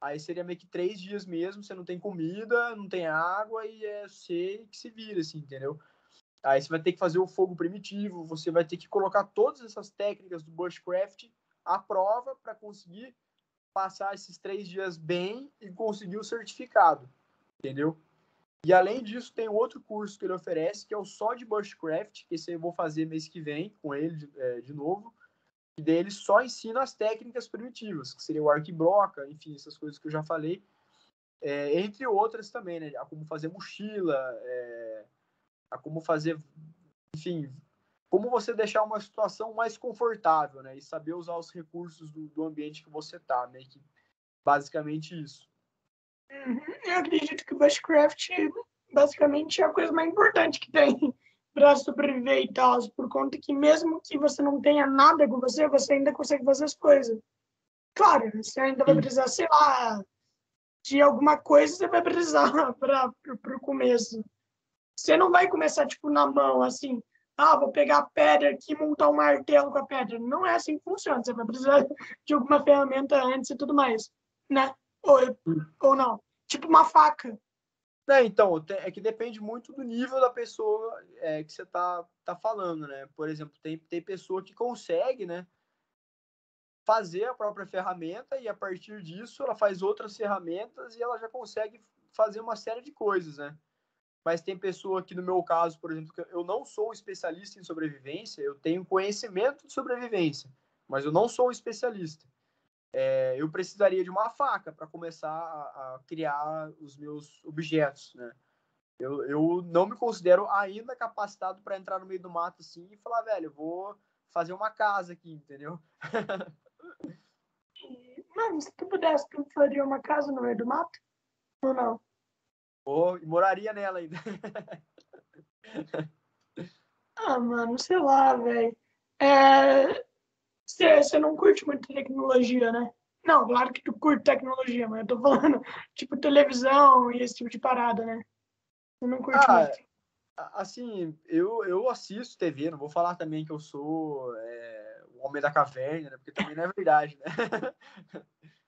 Aí seria meio que três dias mesmo, você não tem comida, não tem água e é você que se vira, assim, entendeu? Aí você vai ter que fazer o fogo primitivo, você vai ter que colocar todas essas técnicas do bushcraft à prova para conseguir passar esses três dias bem e conseguir o certificado, entendeu? E além disso, tem outro curso que ele oferece, que é o só de bushcraft, que esse eu vou fazer mês que vem com ele de, é, de novo. E dele só ensina as técnicas primitivas, que seria o arco broca, enfim, essas coisas que eu já falei. É, entre outras também, né? Como fazer mochila, é, a como fazer, enfim, como você deixar uma situação mais confortável, né? E saber usar os recursos do, do ambiente que você tá, né? Que, basicamente isso. Uhum. Eu acredito que o Bushcraft basicamente é a coisa mais importante que tem para sobreviver e tal, por conta que mesmo que você não tenha nada com você, você ainda consegue fazer as coisas. Claro, você ainda vai precisar, sei lá, de alguma coisa, você vai precisar para o começo. Você não vai começar, tipo, na mão, assim, ah, vou pegar a pedra aqui e montar um martelo com a pedra. Não é assim que funciona. Você vai precisar de alguma ferramenta antes e tudo mais, né? Ou, ou não. Tipo uma faca. É, então, é que depende muito do nível da pessoa é, que você tá, tá falando, né? Por exemplo, tem, tem pessoa que consegue, né? Fazer a própria ferramenta e a partir disso ela faz outras ferramentas e ela já consegue fazer uma série de coisas, né? Mas tem pessoa que, no meu caso, por exemplo, eu não sou especialista em sobrevivência, eu tenho conhecimento de sobrevivência, mas eu não sou especialista. É, eu precisaria de uma faca para começar a, a, criar os meus objetos, né? Eu, eu não me considero ainda capacitado para entrar no meio do mato assim e falar, velho, vou fazer uma casa aqui, entendeu? Mano, se tu pudesse, tu faria uma casa no meio do mato? Ou não? Oh, e moraria nela ainda. ah, mano, sei lá, velho. É... Você não curte muito tecnologia, né? Não, claro que tu curte tecnologia, mas eu tô falando, tipo, televisão e esse tipo de parada, né? Você não curte ah, muito. Assim, eu, eu assisto TV, não vou falar também que eu sou é, o homem da caverna, né? Porque também não é verdade, né?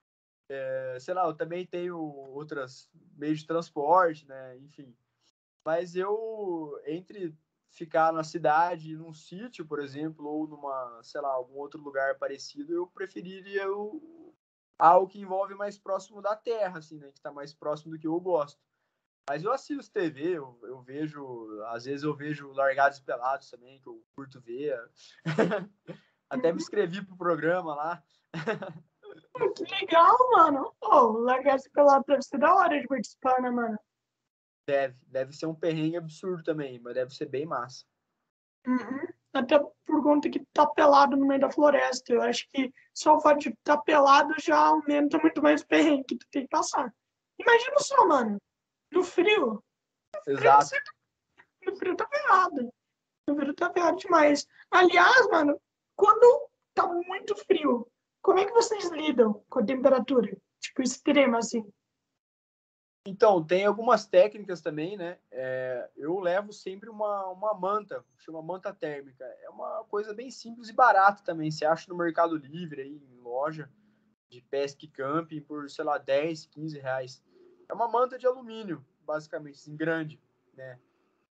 É, sei lá, eu também tenho outras meios de transporte, né? Enfim. Mas eu, entre ficar na cidade, num sítio, por exemplo, ou numa, sei lá, algum outro lugar parecido, eu preferiria o, algo que envolve mais próximo da terra, assim, né? Que está mais próximo do que eu gosto. Mas eu assisto TV, eu, eu vejo, às vezes eu vejo Largados Pelados também, que eu curto ver. Até me uhum. inscrevi pro programa lá. que legal, mano. Oh, largar esse pelado deve ser da hora de participar, né, mano? Deve, deve ser um perrengue absurdo também, mas deve ser bem massa. Uhum. Até por conta que tá pelado no meio da floresta. Eu acho que só o fato de estar tá pelado já aumenta muito mais o perrengue que tu tem que passar. Imagina só, mano. No frio. Exato. No frio tá ferrado. No frio tá ferrado demais. Aliás, mano, quando tá muito frio, como é que vocês lidam com a temperatura? Tipo, extrema, assim. Então, tem algumas técnicas também, né? É, eu levo sempre uma, uma manta, chama manta térmica. É uma coisa bem simples e barata também. Você acha no Mercado Livre, aí, em loja de pesca e camping, por, sei lá, 10, 15 reais. É uma manta de alumínio, basicamente, assim, grande, né?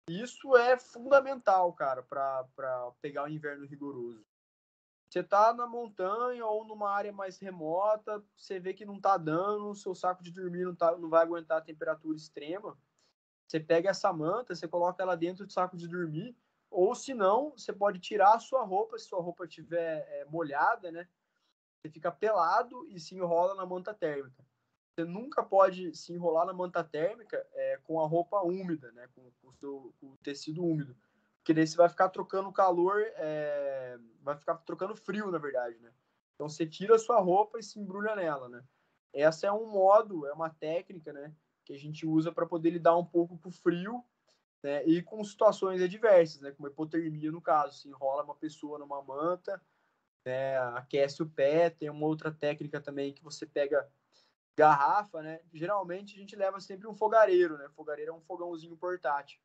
Isso é fundamental, cara, para pegar o inverno rigoroso. Você tá na montanha ou numa área mais remota, você vê que não tá dando, o seu saco de dormir não, tá, não vai aguentar a temperatura extrema. Você pega essa manta, você coloca ela dentro do saco de dormir, ou se não, você pode tirar a sua roupa, se sua roupa estiver é, molhada, né? Você fica pelado e se enrola na manta térmica. Você nunca pode se enrolar na manta térmica é, com a roupa úmida, né? Com, com, o seu, com, o tecido úmido. Porque daí você vai ficar trocando calor, é, vai ficar trocando frio, na verdade, né? Então você tira a sua roupa e se embrulha nela, né? Essa é um modo, é uma técnica, né? Que a gente usa para poder lidar um pouco com o frio né? e com situações adversas, né? Como hipotermia, no caso. Se enrola uma pessoa numa manta, né? aquece o pé. Tem uma outra técnica também que você pega garrafa, né? Geralmente a gente leva sempre um fogareiro, né? Fogareiro é um fogãozinho portátil.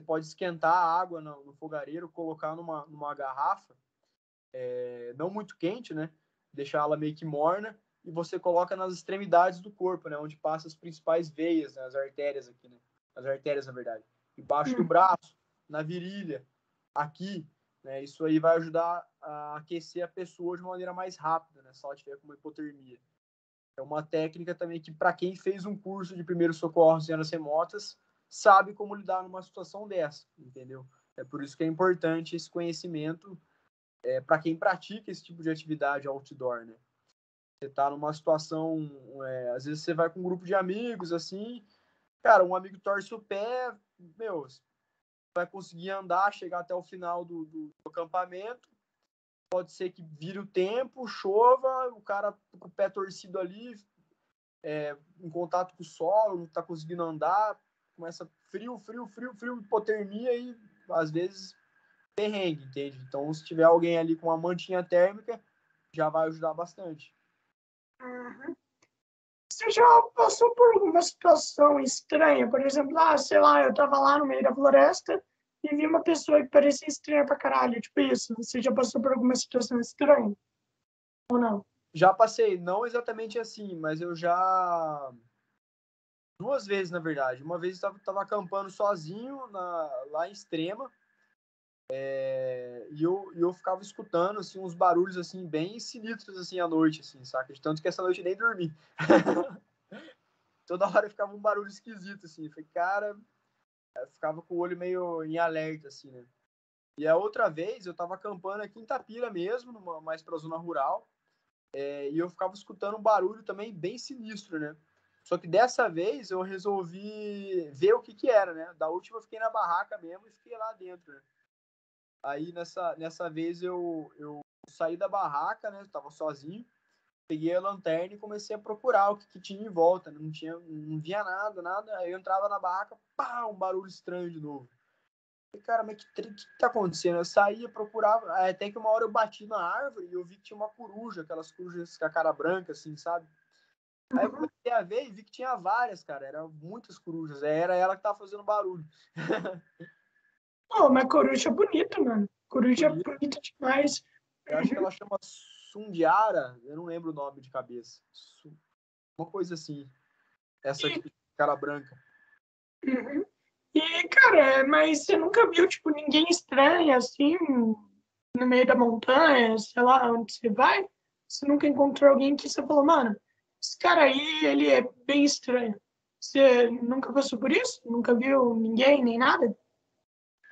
Você pode esquentar a água no, no fogareiro, colocar numa, numa garrafa, é, não muito quente, né? Deixar ela meio que morna e você coloca nas extremidades do corpo, né? Onde passa as principais veias, né? as artérias aqui, né? As artérias, na verdade. Embaixo do hum. braço, na virilha, aqui, né? Isso aí vai ajudar a aquecer a pessoa de uma maneira mais rápida, né? Se ela tiver com uma hipotermia. É uma técnica também que, para quem fez um curso de primeiros socorros em áreas remotas, sabe como lidar numa situação dessa, entendeu? É por isso que é importante esse conhecimento é, para quem pratica esse tipo de atividade outdoor, né? Você tá numa situação, é, às vezes você vai com um grupo de amigos, assim, cara, um amigo torce o pé, meu, vai conseguir andar, chegar até o final do, do, do acampamento, pode ser que vire o tempo, chova, o cara com o pé torcido ali, é, em contato com o solo, não está conseguindo andar, começa frio, frio, frio, frio, hipotermia e às vezes perrengue, entende? Então, se tiver alguém ali com uma mantinha térmica, já vai ajudar bastante. Uhum. Você já passou por alguma situação estranha? Por exemplo, ah, sei lá, eu tava lá no meio da floresta e vi uma pessoa que parecia estranha pra caralho, tipo isso. Você já passou por alguma situação estranha? Ou não? Já passei, não exatamente assim, mas eu já duas vezes, na verdade. Uma vez eu estava acampando sozinho na, lá em Extrema. É, e eu, eu ficava escutando assim, uns barulhos assim bem sinistros assim à noite, assim, saca? De tanto que essa noite nem dormi. Toda hora ficava um barulho esquisito, assim. falei, cara, eu ficava com o olho meio em alerta, assim, né? E a outra vez eu tava acampando aqui em Tapira mesmo, numa, mais pra zona rural. É, e eu ficava escutando um barulho também bem sinistro, né? Só que dessa vez eu resolvi ver o que que era, né? Da última eu fiquei na barraca mesmo e fiquei lá dentro, né? Aí nessa, nessa vez eu, eu saí da barraca, né? Eu tava sozinho. Peguei a lanterna e comecei a procurar o que, que tinha em volta. Né? Não tinha, não via nada, nada. Aí eu entrava na barraca, pá, um barulho estranho de novo. Falei, cara, mas que, que tá acontecendo? Eu saía, procurava, até que uma hora eu bati na árvore e eu vi que tinha uma coruja, aquelas corujas com a cara branca, assim, sabe? Aí eu comecei a ver e vi que tinha várias, cara. Eram muitas corujas. Era ela que tava fazendo barulho. Pô, mas coruja é bonita, mano. Coruja é bonita demais. Eu acho que ela chama Sundiara. Eu não lembro o nome de cabeça. Uma coisa assim. Essa aqui, cara branca. Uhum. E, cara, mas você nunca viu, tipo, ninguém estranho, assim, no meio da montanha, sei lá, onde você vai? Você nunca encontrou alguém que você falou, mano, esse cara aí, ele é bem estranho. Você nunca passou por isso? Nunca viu ninguém, nem nada?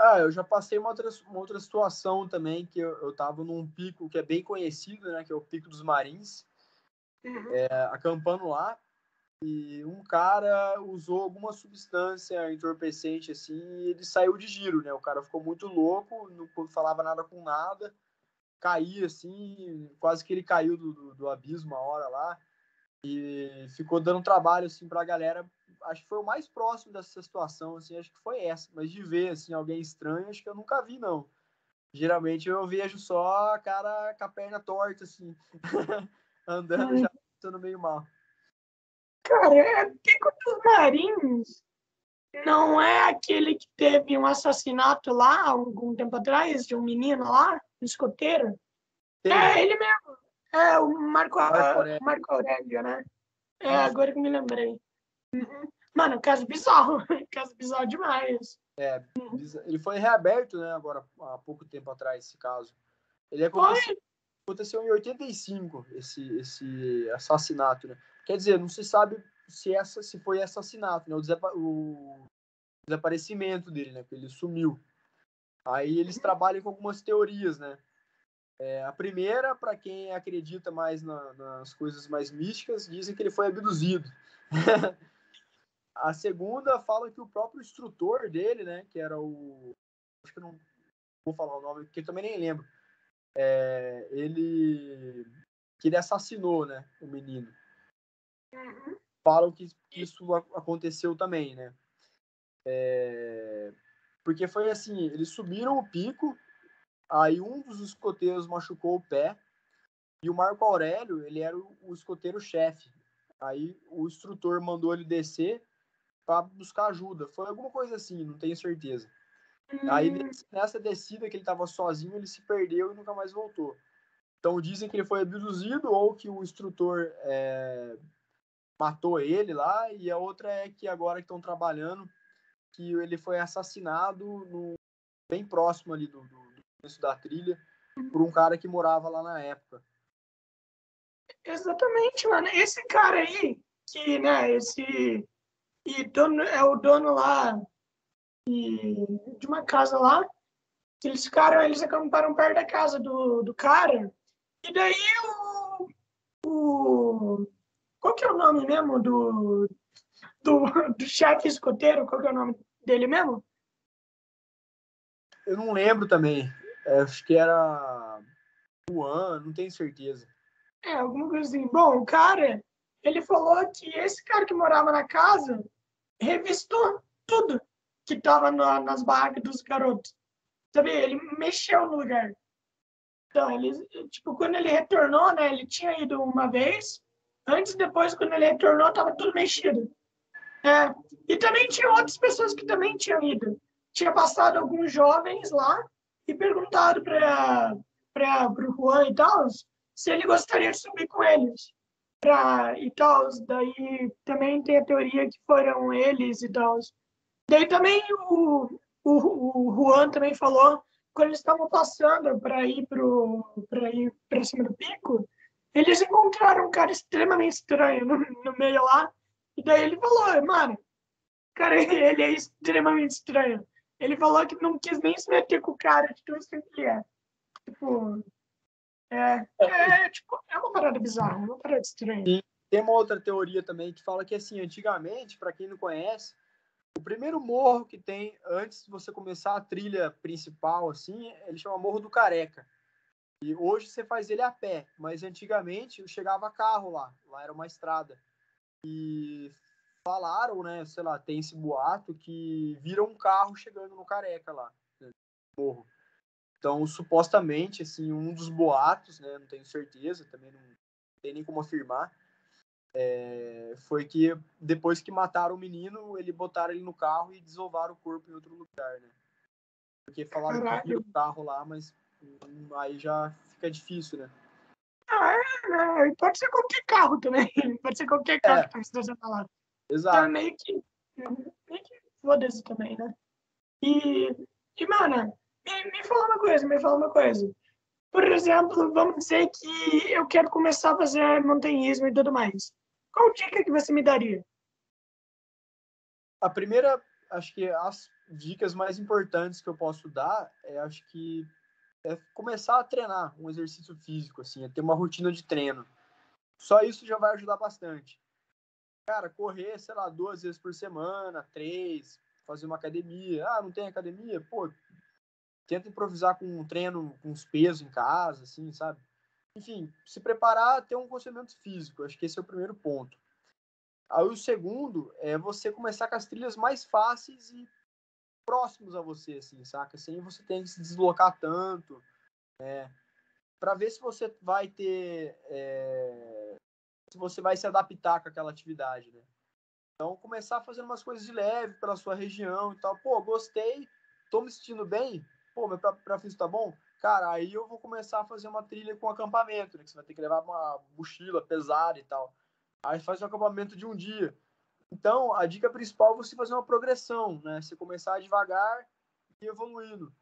Ah, eu já passei uma outra, uma outra situação também, que eu, eu tava num pico que é bem conhecido, né? Que é o Pico dos Marins. Uhum. É, acampando lá. E um cara usou alguma substância entorpecente, assim, e ele saiu de giro, né? O cara ficou muito louco, não falava nada com nada, caía, assim, quase que ele caiu do, do, do abismo uma hora lá e ficou dando trabalho assim para a galera. Acho que foi o mais próximo dessa situação, assim, acho que foi essa. Mas de ver assim alguém estranho, acho que eu nunca vi não. Geralmente eu vejo só a cara com a perna torta assim, andando já estando meio mal. Cara, é Pico dos Marinhos não é aquele que teve um assassinato lá algum tempo atrás de um menino lá, um escoteiro? Sim. É ele mesmo. É, o Marco, Marco, Aurélio. Marco Aurélio, né? É, agora que me lembrei. Uhum. Mano, caso bizarro. caso bizarro demais. É, ele foi reaberto, né, agora, há pouco tempo atrás, esse caso. Ele aconteceu, aconteceu em 85, esse, esse assassinato, né? Quer dizer, não se sabe se, essa, se foi assassinato, né? O, desapa o desaparecimento dele, né? Que ele sumiu. Aí eles trabalham com algumas teorias, né? É, a primeira, para quem acredita mais na, nas coisas mais místicas, dizem que ele foi abduzido. a segunda fala que o próprio instrutor dele, né, que era o. Acho que não vou falar o nome, porque eu também nem lembro. É, ele. que ele assassinou, né, o menino. Uhum. Falam que, que isso aconteceu também, né? É, porque foi assim: eles subiram o pico, aí um dos escoteiros machucou o pé, e o Marco Aurélio, ele era o, escoteiro-chefe. Aí o instrutor mandou ele descer para buscar ajuda. Foi alguma coisa assim, não tenho certeza. Hum. Aí nessa descida que ele estava sozinho, ele se perdeu e nunca mais voltou. Então dizem que ele foi abduzido ou que o instrutor é, matou ele lá, e a outra é que agora que estão trabalhando, que ele foi assassinado no, bem próximo ali do, do, do da trilha por um cara que morava lá na época. Exatamente, mano. Esse cara aí, que, né, esse e dono, é o dono lá e, de uma casa lá. Eles ficaram, eles acamparam perto da casa do, do cara. E daí o, o. Qual que é o nome mesmo do, do, do chefe escoteiro? Qual que é o nome dele mesmo? Eu não lembro também. É, acho que era Juan, não tenho certeza. É, alguma coisa assim. Bom, o cara, ele falou que esse cara que morava na casa, revistou tudo que estava na, nas barracas dos garotos. Sabe? Ele mexeu no lugar. Então, ele, tipo, quando ele retornou, né? Ele tinha ido uma vez. Antes e depois, quando ele retornou, estava tudo mexido. É, e também tinha outras pessoas que também tinham ido. Tinha passado alguns jovens lá e perguntado para o Juan e tal se ele gostaria de subir com eles pra, e tal. Daí também tem a teoria que foram eles e tal. Daí também o, o, o Juan também falou, quando eles estavam passando para ir para cima do pico, eles encontraram um cara extremamente estranho no, no meio lá. E daí ele falou, mano, cara, ele é extremamente estranho. Ele falou que não quis nem se meter com o cara de tão estranho que ele é. Tipo, é, é, tipo, é uma parada bizarra, é uma parada estranha. Tem uma outra teoria também que fala que, assim, antigamente, para quem não conhece, o primeiro morro que tem antes de você começar a trilha principal, assim, ele chama Morro do Careca. E hoje você faz ele a pé, mas antigamente chegava carro lá, lá era uma estrada. E falaram, né, sei lá, tem esse boato que vira um carro chegando no Careca lá, no morro. Então, supostamente, assim, um dos boatos, né, não tenho certeza, também não tem nem como afirmar, é, foi que depois que mataram o menino, ele botaram ele no carro e desovaram o corpo em outro lugar, né? Porque falaram Caralho. que viu o carro lá, mas hum, aí já fica difícil, né? Ah, é, é, pode ser qualquer carro também. Pode ser qualquer carro é. que tá estacionado lá. Exato. Então, meio que, meio que foda-se também, né? E, e mano, me, me fala uma coisa, me fala uma coisa. Por exemplo, vamos dizer que eu quero começar a fazer montanhismo e tudo mais. Qual dica que você me daria? A primeira, acho que as dicas mais importantes que eu posso dar é, acho que é começar a treinar um exercício físico, assim, é ter uma rotina de treino. Só isso já vai ajudar bastante. Cara, correr, sei lá, duas vezes por semana, três, fazer uma academia. Ah, não tem academia? Pô, tenta improvisar com um treino com os pesos em casa, assim, sabe? Enfim, se preparar, ter um conhecimento físico. Acho que esse é o primeiro ponto. Aí o segundo é você começar com as trilhas mais fáceis e próximos a você, assim, saca? Sem você ter que se deslocar tanto, né? Para ver se você vai ter, é... você vai se adaptar com aquela atividade, né? Então começar fazendo umas coisas de leve pela sua região e tal. Pô, gostei, tô me sentindo bem, pô, meu para físico tá bom? Cara, aí eu vou começar a fazer uma trilha com acampamento, né? Que você vai ter que levar uma mochila pesada e tal. Aí faz um acampamento de um dia. Então, a dica principal é você fazer uma progressão, né? Você começar devagar e evoluindo.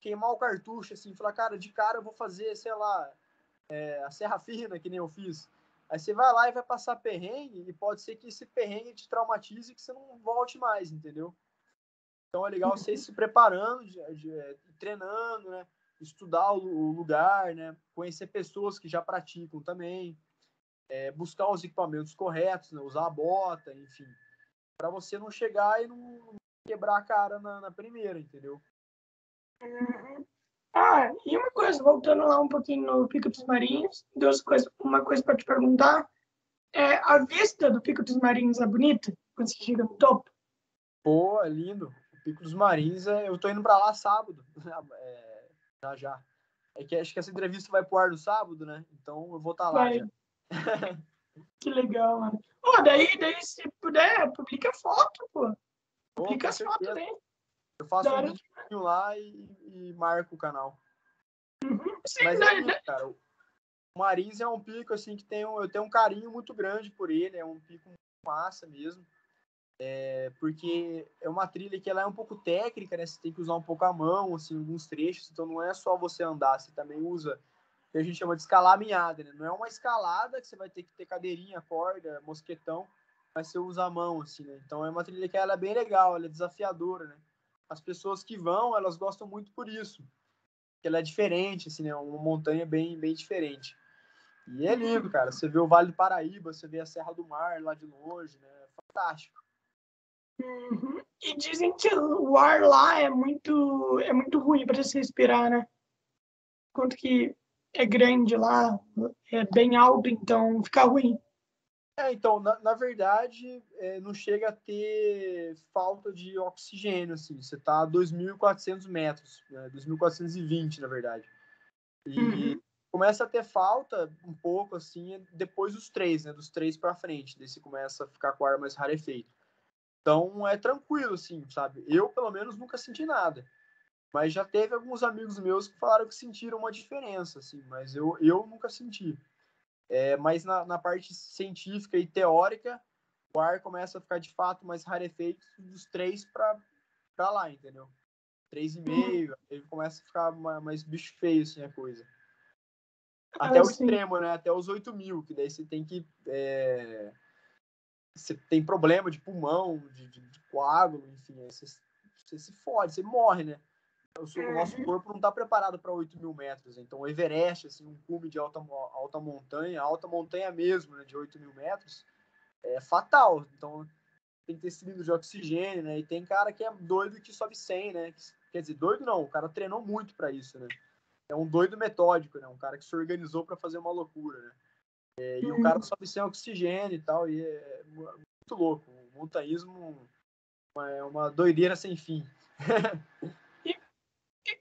Queimar o cartucho, assim, falar, cara, de cara eu vou fazer, sei lá, é, a serra fina, que nem eu fiz. Aí você vai lá e vai passar perrengue, e pode ser que esse perrengue te traumatize e que você não volte mais, entendeu? Então é legal você ir se preparando, de, de, de, treinando, né? Estudar o, o, lugar, né? Conhecer pessoas que já praticam também. É, buscar os equipamentos corretos, né? usar a bota, enfim. para você não chegar e não quebrar a cara na, na primeira, entendeu? Ah, e uma coisa, voltando lá um pouquinho no Pico dos Marinhos, duas coisas, uma coisa para te perguntar. É, a vista do Pico dos Marinhos é bonita quando você chega no topo? Pô, é lindo. O Pico dos Marinhos, é, eu tô indo para lá sábado, é, já já. É que acho que essa entrevista vai pro ar no sábado, né? Então eu vou estar tá lá vai. já. que legal, mano. Pô, daí, daí se puder, publica foto, pô. Publica as fotos, né? Eu faço um vídeo lá e, e, marco o canal. Uhum, sim, Mas é isso, cara. O Marins é um pico assim que tem um, eu tenho um carinho muito grande por ele, é um pico massa mesmo. É, porque é uma trilha que ela é um pouco técnica, né? Você tem que usar um pouco a mão, assim, alguns trechos. Então não é só você andar, você também usa o que a gente chama de escalaminhada, né? Não é uma escalada que você vai ter que ter cadeirinha, corda, mosquetão, mas você usa a mão, assim, né? Então é uma trilha que ela é bem legal, ela é desafiadora, né? As pessoas que vão, elas gostam muito por isso. Ela é diferente, assim, né? Uma montanha bem, bem diferente. E é lindo, cara. Você vê o Vale do Paraíba, você vê a Serra do Mar lá de longe, né? É fantástico. Uhum. E dizem que o ar lá é muito, é muito ruim para se respirar, né? Quanto que é grande lá, é bem alto, então fica ruim. É, então, na, na verdade, é, não chega a ter falta de oxigênio, assim. Você está a 2.400 metros, né? 2.420, na verdade. E uhum. começa a ter falta um pouco, assim, depois dos três, né? Dos três para frente. Daí você começa a ficar com o ar mais rarefeito. Então, é tranquilo, assim, sabe? Eu, pelo menos, nunca senti nada. Mas já teve alguns amigos meus que falaram que sentiram uma diferença, assim. Mas eu, eu nunca senti. É, mas na, na, parte científica e teórica, o ar começa a ficar de fato mais rarefeito dos três para lá, entendeu? Três e meio, ele começa a ficar mais bicho feio assim a coisa. Até ah, o extremo, né? Até os 8 mil, que daí você tem que. É... Você tem problema de pulmão, de, de, de coágulo, enfim, você, você se fode, você morre, né? O nosso corpo não está preparado para 8 mil metros. Então, o Everest, assim, um cume de alta, alta montanha, alta montanha mesmo, né, de 8 mil metros, é fatal. Então, tem que ter cilindro de oxigênio, né? E tem cara que é doido que sobe 100, né? Quer dizer, doido não, o cara treinou muito para isso, né? É um doido metódico, né? Um cara que se organizou para fazer uma loucura, né? É, e o cara sobe sem oxigênio e tal, e é muito louco. O montanhismo é uma doideira sem fim.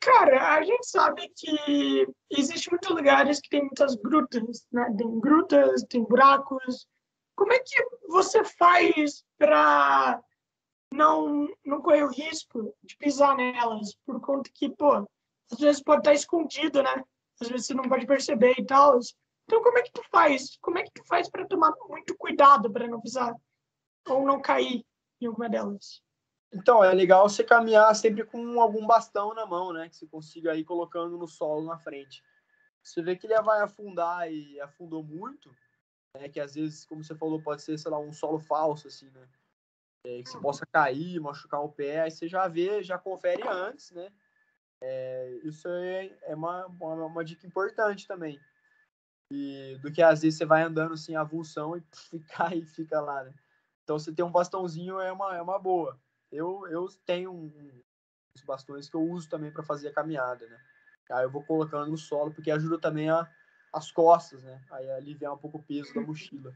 Cara, a gente sabe que existe muitos lugares que tem muitas grutas, né? Tem grutas, tem buracos. Como é que você faz para não, não correr o risco de pisar nelas? Por conta que, pô, às vezes pode estar escondido, né? Às vezes você não pode perceber e tal. Então, como é que tu faz? Como é que tu faz para tomar muito cuidado para não pisar ou não cair em alguma delas? Então, é legal você caminhar sempre com algum bastão na mão, né? Que você consiga ir colocando no solo na frente. Você vê que ele vai afundar e afundou muito, né? Que às vezes, como você falou, pode ser, sei lá, um solo falso, assim, né? É, que você possa cair, machucar o pé, aí você já vê, já confere antes, né? É, isso é, é uma, uma, uma, dica importante também. E do que às vezes você vai andando assim, avulsão e, e cai e fica lá, né? Então, você ter um bastãozinho é uma, é uma boa. Eu, eu tenho um, uns bastões que eu uso também para fazer a caminhada, né? Aí eu vou colocando no solo, porque ajuda também a, as costas, né? Aí aliviar um pouco o peso da mochila.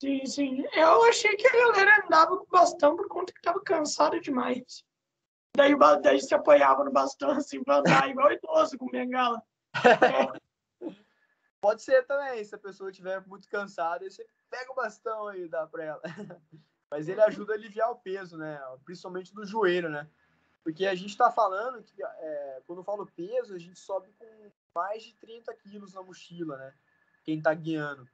Sim, sim. Eu achei que a galera andava com bastão por conta que tava cansada demais. Daí, daí se apoiava no bastão assim pra andar igual idoso com bengala. É. Pode ser também, se a pessoa estiver muito cansada, você pega o bastão aí e dá pra ela. Mas ele ajuda a aliviar o peso, né? Principalmente do joelho, né? Porque a gente está falando que, é, quando eu falo peso, a gente sobe com mais de 30 quilos na mochila, né? Quem está guiando.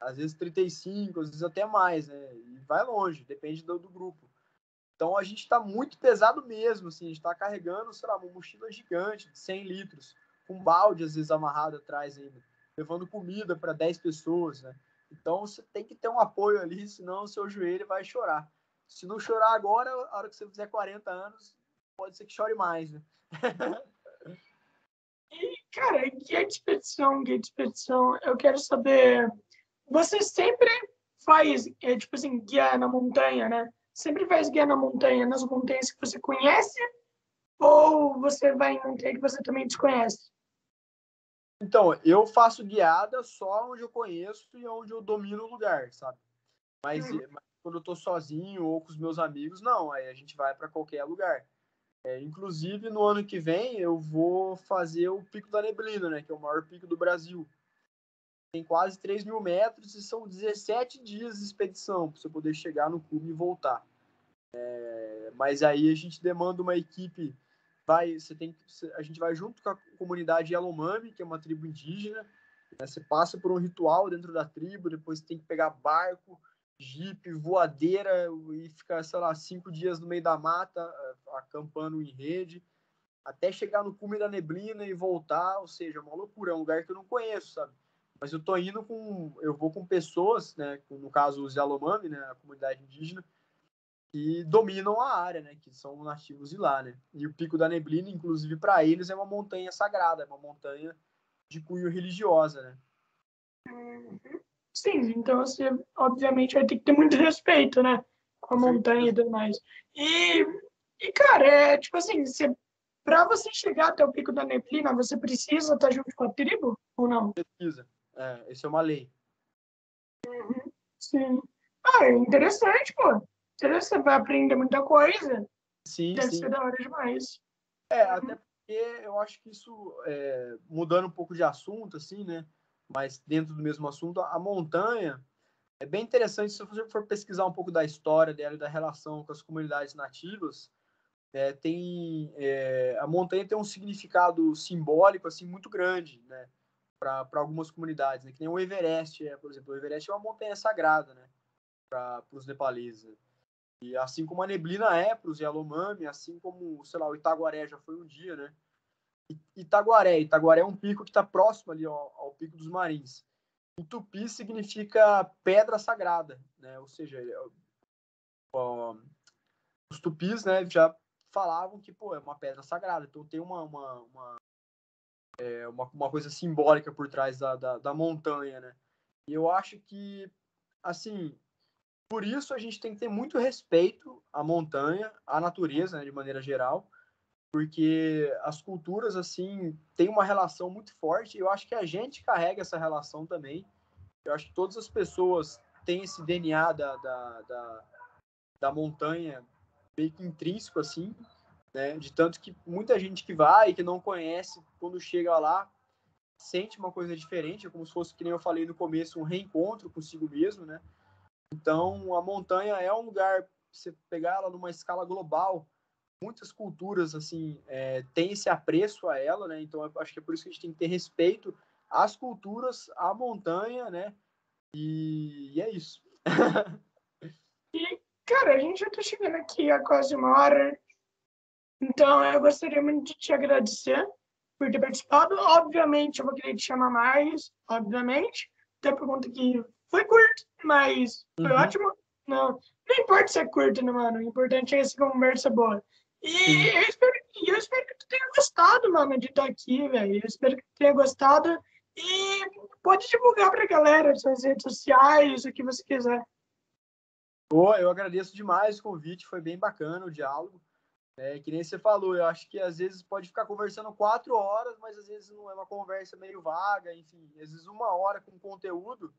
às vezes 35, às vezes até mais, né? E vai longe, depende do, do grupo. Então a gente está muito pesado mesmo, assim, a gente está carregando, sei lá, uma mochila gigante de 100 litros, com balde às vezes amarrado atrás ainda, levando comida para 10 pessoas, né? Então você tem que ter um apoio ali, senão o seu joelho vai chorar. Se não chorar agora, a hora que você fizer 40 anos, pode ser que chore mais, né? e, cara, guia de expedição, guia de expedição, eu quero saber, você sempre faz, é, tipo assim, guia na montanha, né? Sempre faz guia na montanha, nas montanhas que você conhece, ou você vai em montanha que você também desconhece? Então, eu faço guiada só onde eu conheço e onde eu domino o lugar, sabe? Mas, uhum. mas quando eu tô sozinho ou com os meus amigos, não, aí a gente vai para qualquer lugar. É, inclusive, no ano que vem, eu vou fazer o Pico da Neblina, né? Que é o maior pico do Brasil. Tem quase 3 mil metros e são 17 dias de expedição para você poder chegar no cume e voltar. É, mas aí a gente demanda uma equipe vai, você tem a gente vai junto com a comunidade Yanomami, que é uma tribo indígena, né? você passa por um ritual dentro da tribo, depois tem que pegar barco, jipe, voadeira e ficar, sei lá, cinco dias no meio da mata, eh, acampando em rede, até chegar no cume da neblina e voltar, ou seja, é uma loucura, é um lugar que eu não conheço, sabe? Mas eu tô indo com, eu vou com pessoas, né, no caso os Yanomami, né, a comunidade indígena, que dominam a área, né, que são nativos de lá, né? E o Pico da Neblina, inclusive para eles, é uma montanha sagrada, é uma montanha de cunho religiosa, né? Uhum. Sim, então você obviamente vai ter que ter muito respeito, né, com a montanha e tudo mais. E, e cara, é tipo assim, você para você chegar até o Pico da Neblina, você precisa estar junto com a tribo ou não? Precisa. É, isso é uma lei. Uhum. Sim. Ah, é interessante, pô você vai aprender muita coisa. Sim, Deve sim. ser da hora demais. É, uhum. até porque eu acho que isso, é, mudando um pouco de assunto, assim, né? Mas dentro do mesmo assunto, a montanha é bem interessante se você for pesquisar um pouco da história dela e da relação com as comunidades nativas. É, tem é, a montanha tem um significado simbólico assim muito grande, né? Para algumas comunidades, né? Que nem o Everest, é, por exemplo, o Everest é uma montanha sagrada, né? Para os nepaleses. E assim como a neblina é para os Yanomami, assim como, sei lá, o Itaguaré já foi um dia, né? Itaguaré, Itaguaré é um pico que está próximo ali ao, ao, Pico dos Marins. O tupi significa pedra sagrada, né? Ou seja, ó, os tupis, né, já falavam que, pô, é uma pedra sagrada. Então tem uma, uma, uma, é, uma, uma, coisa simbólica por trás da, da, da montanha, né? E eu acho que, assim, por isso a gente tem que ter muito respeito à montanha, à natureza, né, de maneira geral, porque as culturas assim têm uma relação muito forte. E eu acho que a gente carrega essa relação também. Eu acho que todas as pessoas têm esse DNA da, da, da, da montanha meio que intrínseco assim, né? De tanto que muita gente que vai que não conhece, quando chega lá, sente uma coisa diferente, é como se fosse, que nem eu falei no começo, um reencontro consigo mesmo, né? Então, a montanha é um lugar, você pegar ela numa escala global, muitas culturas, assim, é, têm esse apreço a ela, né? Então, acho que é por isso que a gente tem que ter respeito às culturas, à montanha, né? E, e é isso. e, cara, a gente já tá chegando aqui a quase uma hora. Então, eu gostaria muito de te agradecer por ter participado. Obviamente, eu vou querer te chamar mais, obviamente. Até por conta que foi curto, mas foi uhum. ótimo. Não, não importa se é curto, né, mano? O importante é essa conversa boa. E eu espero, eu espero que tu tenha gostado, mano, de estar aqui, velho. Eu espero que tu tenha gostado. E pode divulgar pra galera suas redes sociais, o que você quiser. Pô, eu agradeço demais o convite, foi bem bacana o diálogo. É, que nem você falou, eu acho que às vezes pode ficar conversando quatro horas, mas às vezes não é uma conversa meio vaga, enfim, às vezes uma hora com conteúdo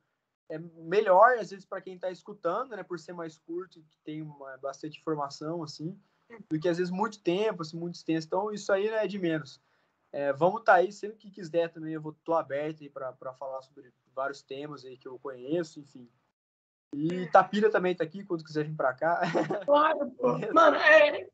é melhor, às vezes, para quem está escutando, né, por ser mais curto, que tem uma, bastante informação, assim, do que às vezes muito tempo, assim, muito extenso. Então, isso aí né, é de menos. É, vamos estar tá aí, sempre que quiser também, eu vou tô aberto aí para falar sobre vários temas aí que eu conheço, enfim. E Tapira também está aqui, quando quiser vir para cá. Claro, pô. Mano, é,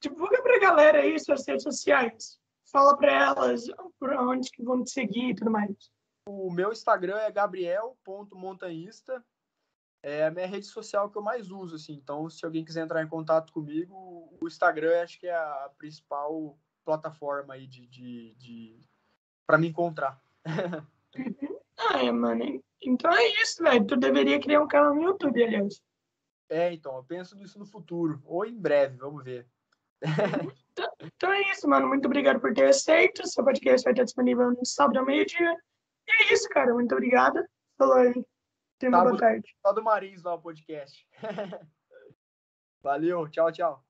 divulga a galera aí suas redes sociais. Fala para elas por onde que vão te seguir e tudo mais. O meu Instagram é gabriel.montanhista. É a minha rede social que eu mais uso, assim. Então, se alguém quiser entrar em contato comigo, o Instagram acho que é a principal plataforma aí de, de, de... para me encontrar. ah, é, mano. Então é isso, velho. Tu deveria criar um canal no YouTube, aliás. É, então, eu penso nisso no futuro, ou em breve, vamos ver. então, então é isso, mano. Muito obrigado por ter aceito. Seu podcast vai estar disponível no sábado ao meio-dia. E é isso, cara. Muito obrigado. Falou aí. Tenha uma boa tarde. Só do Marins lá o podcast. Valeu, tchau, tchau.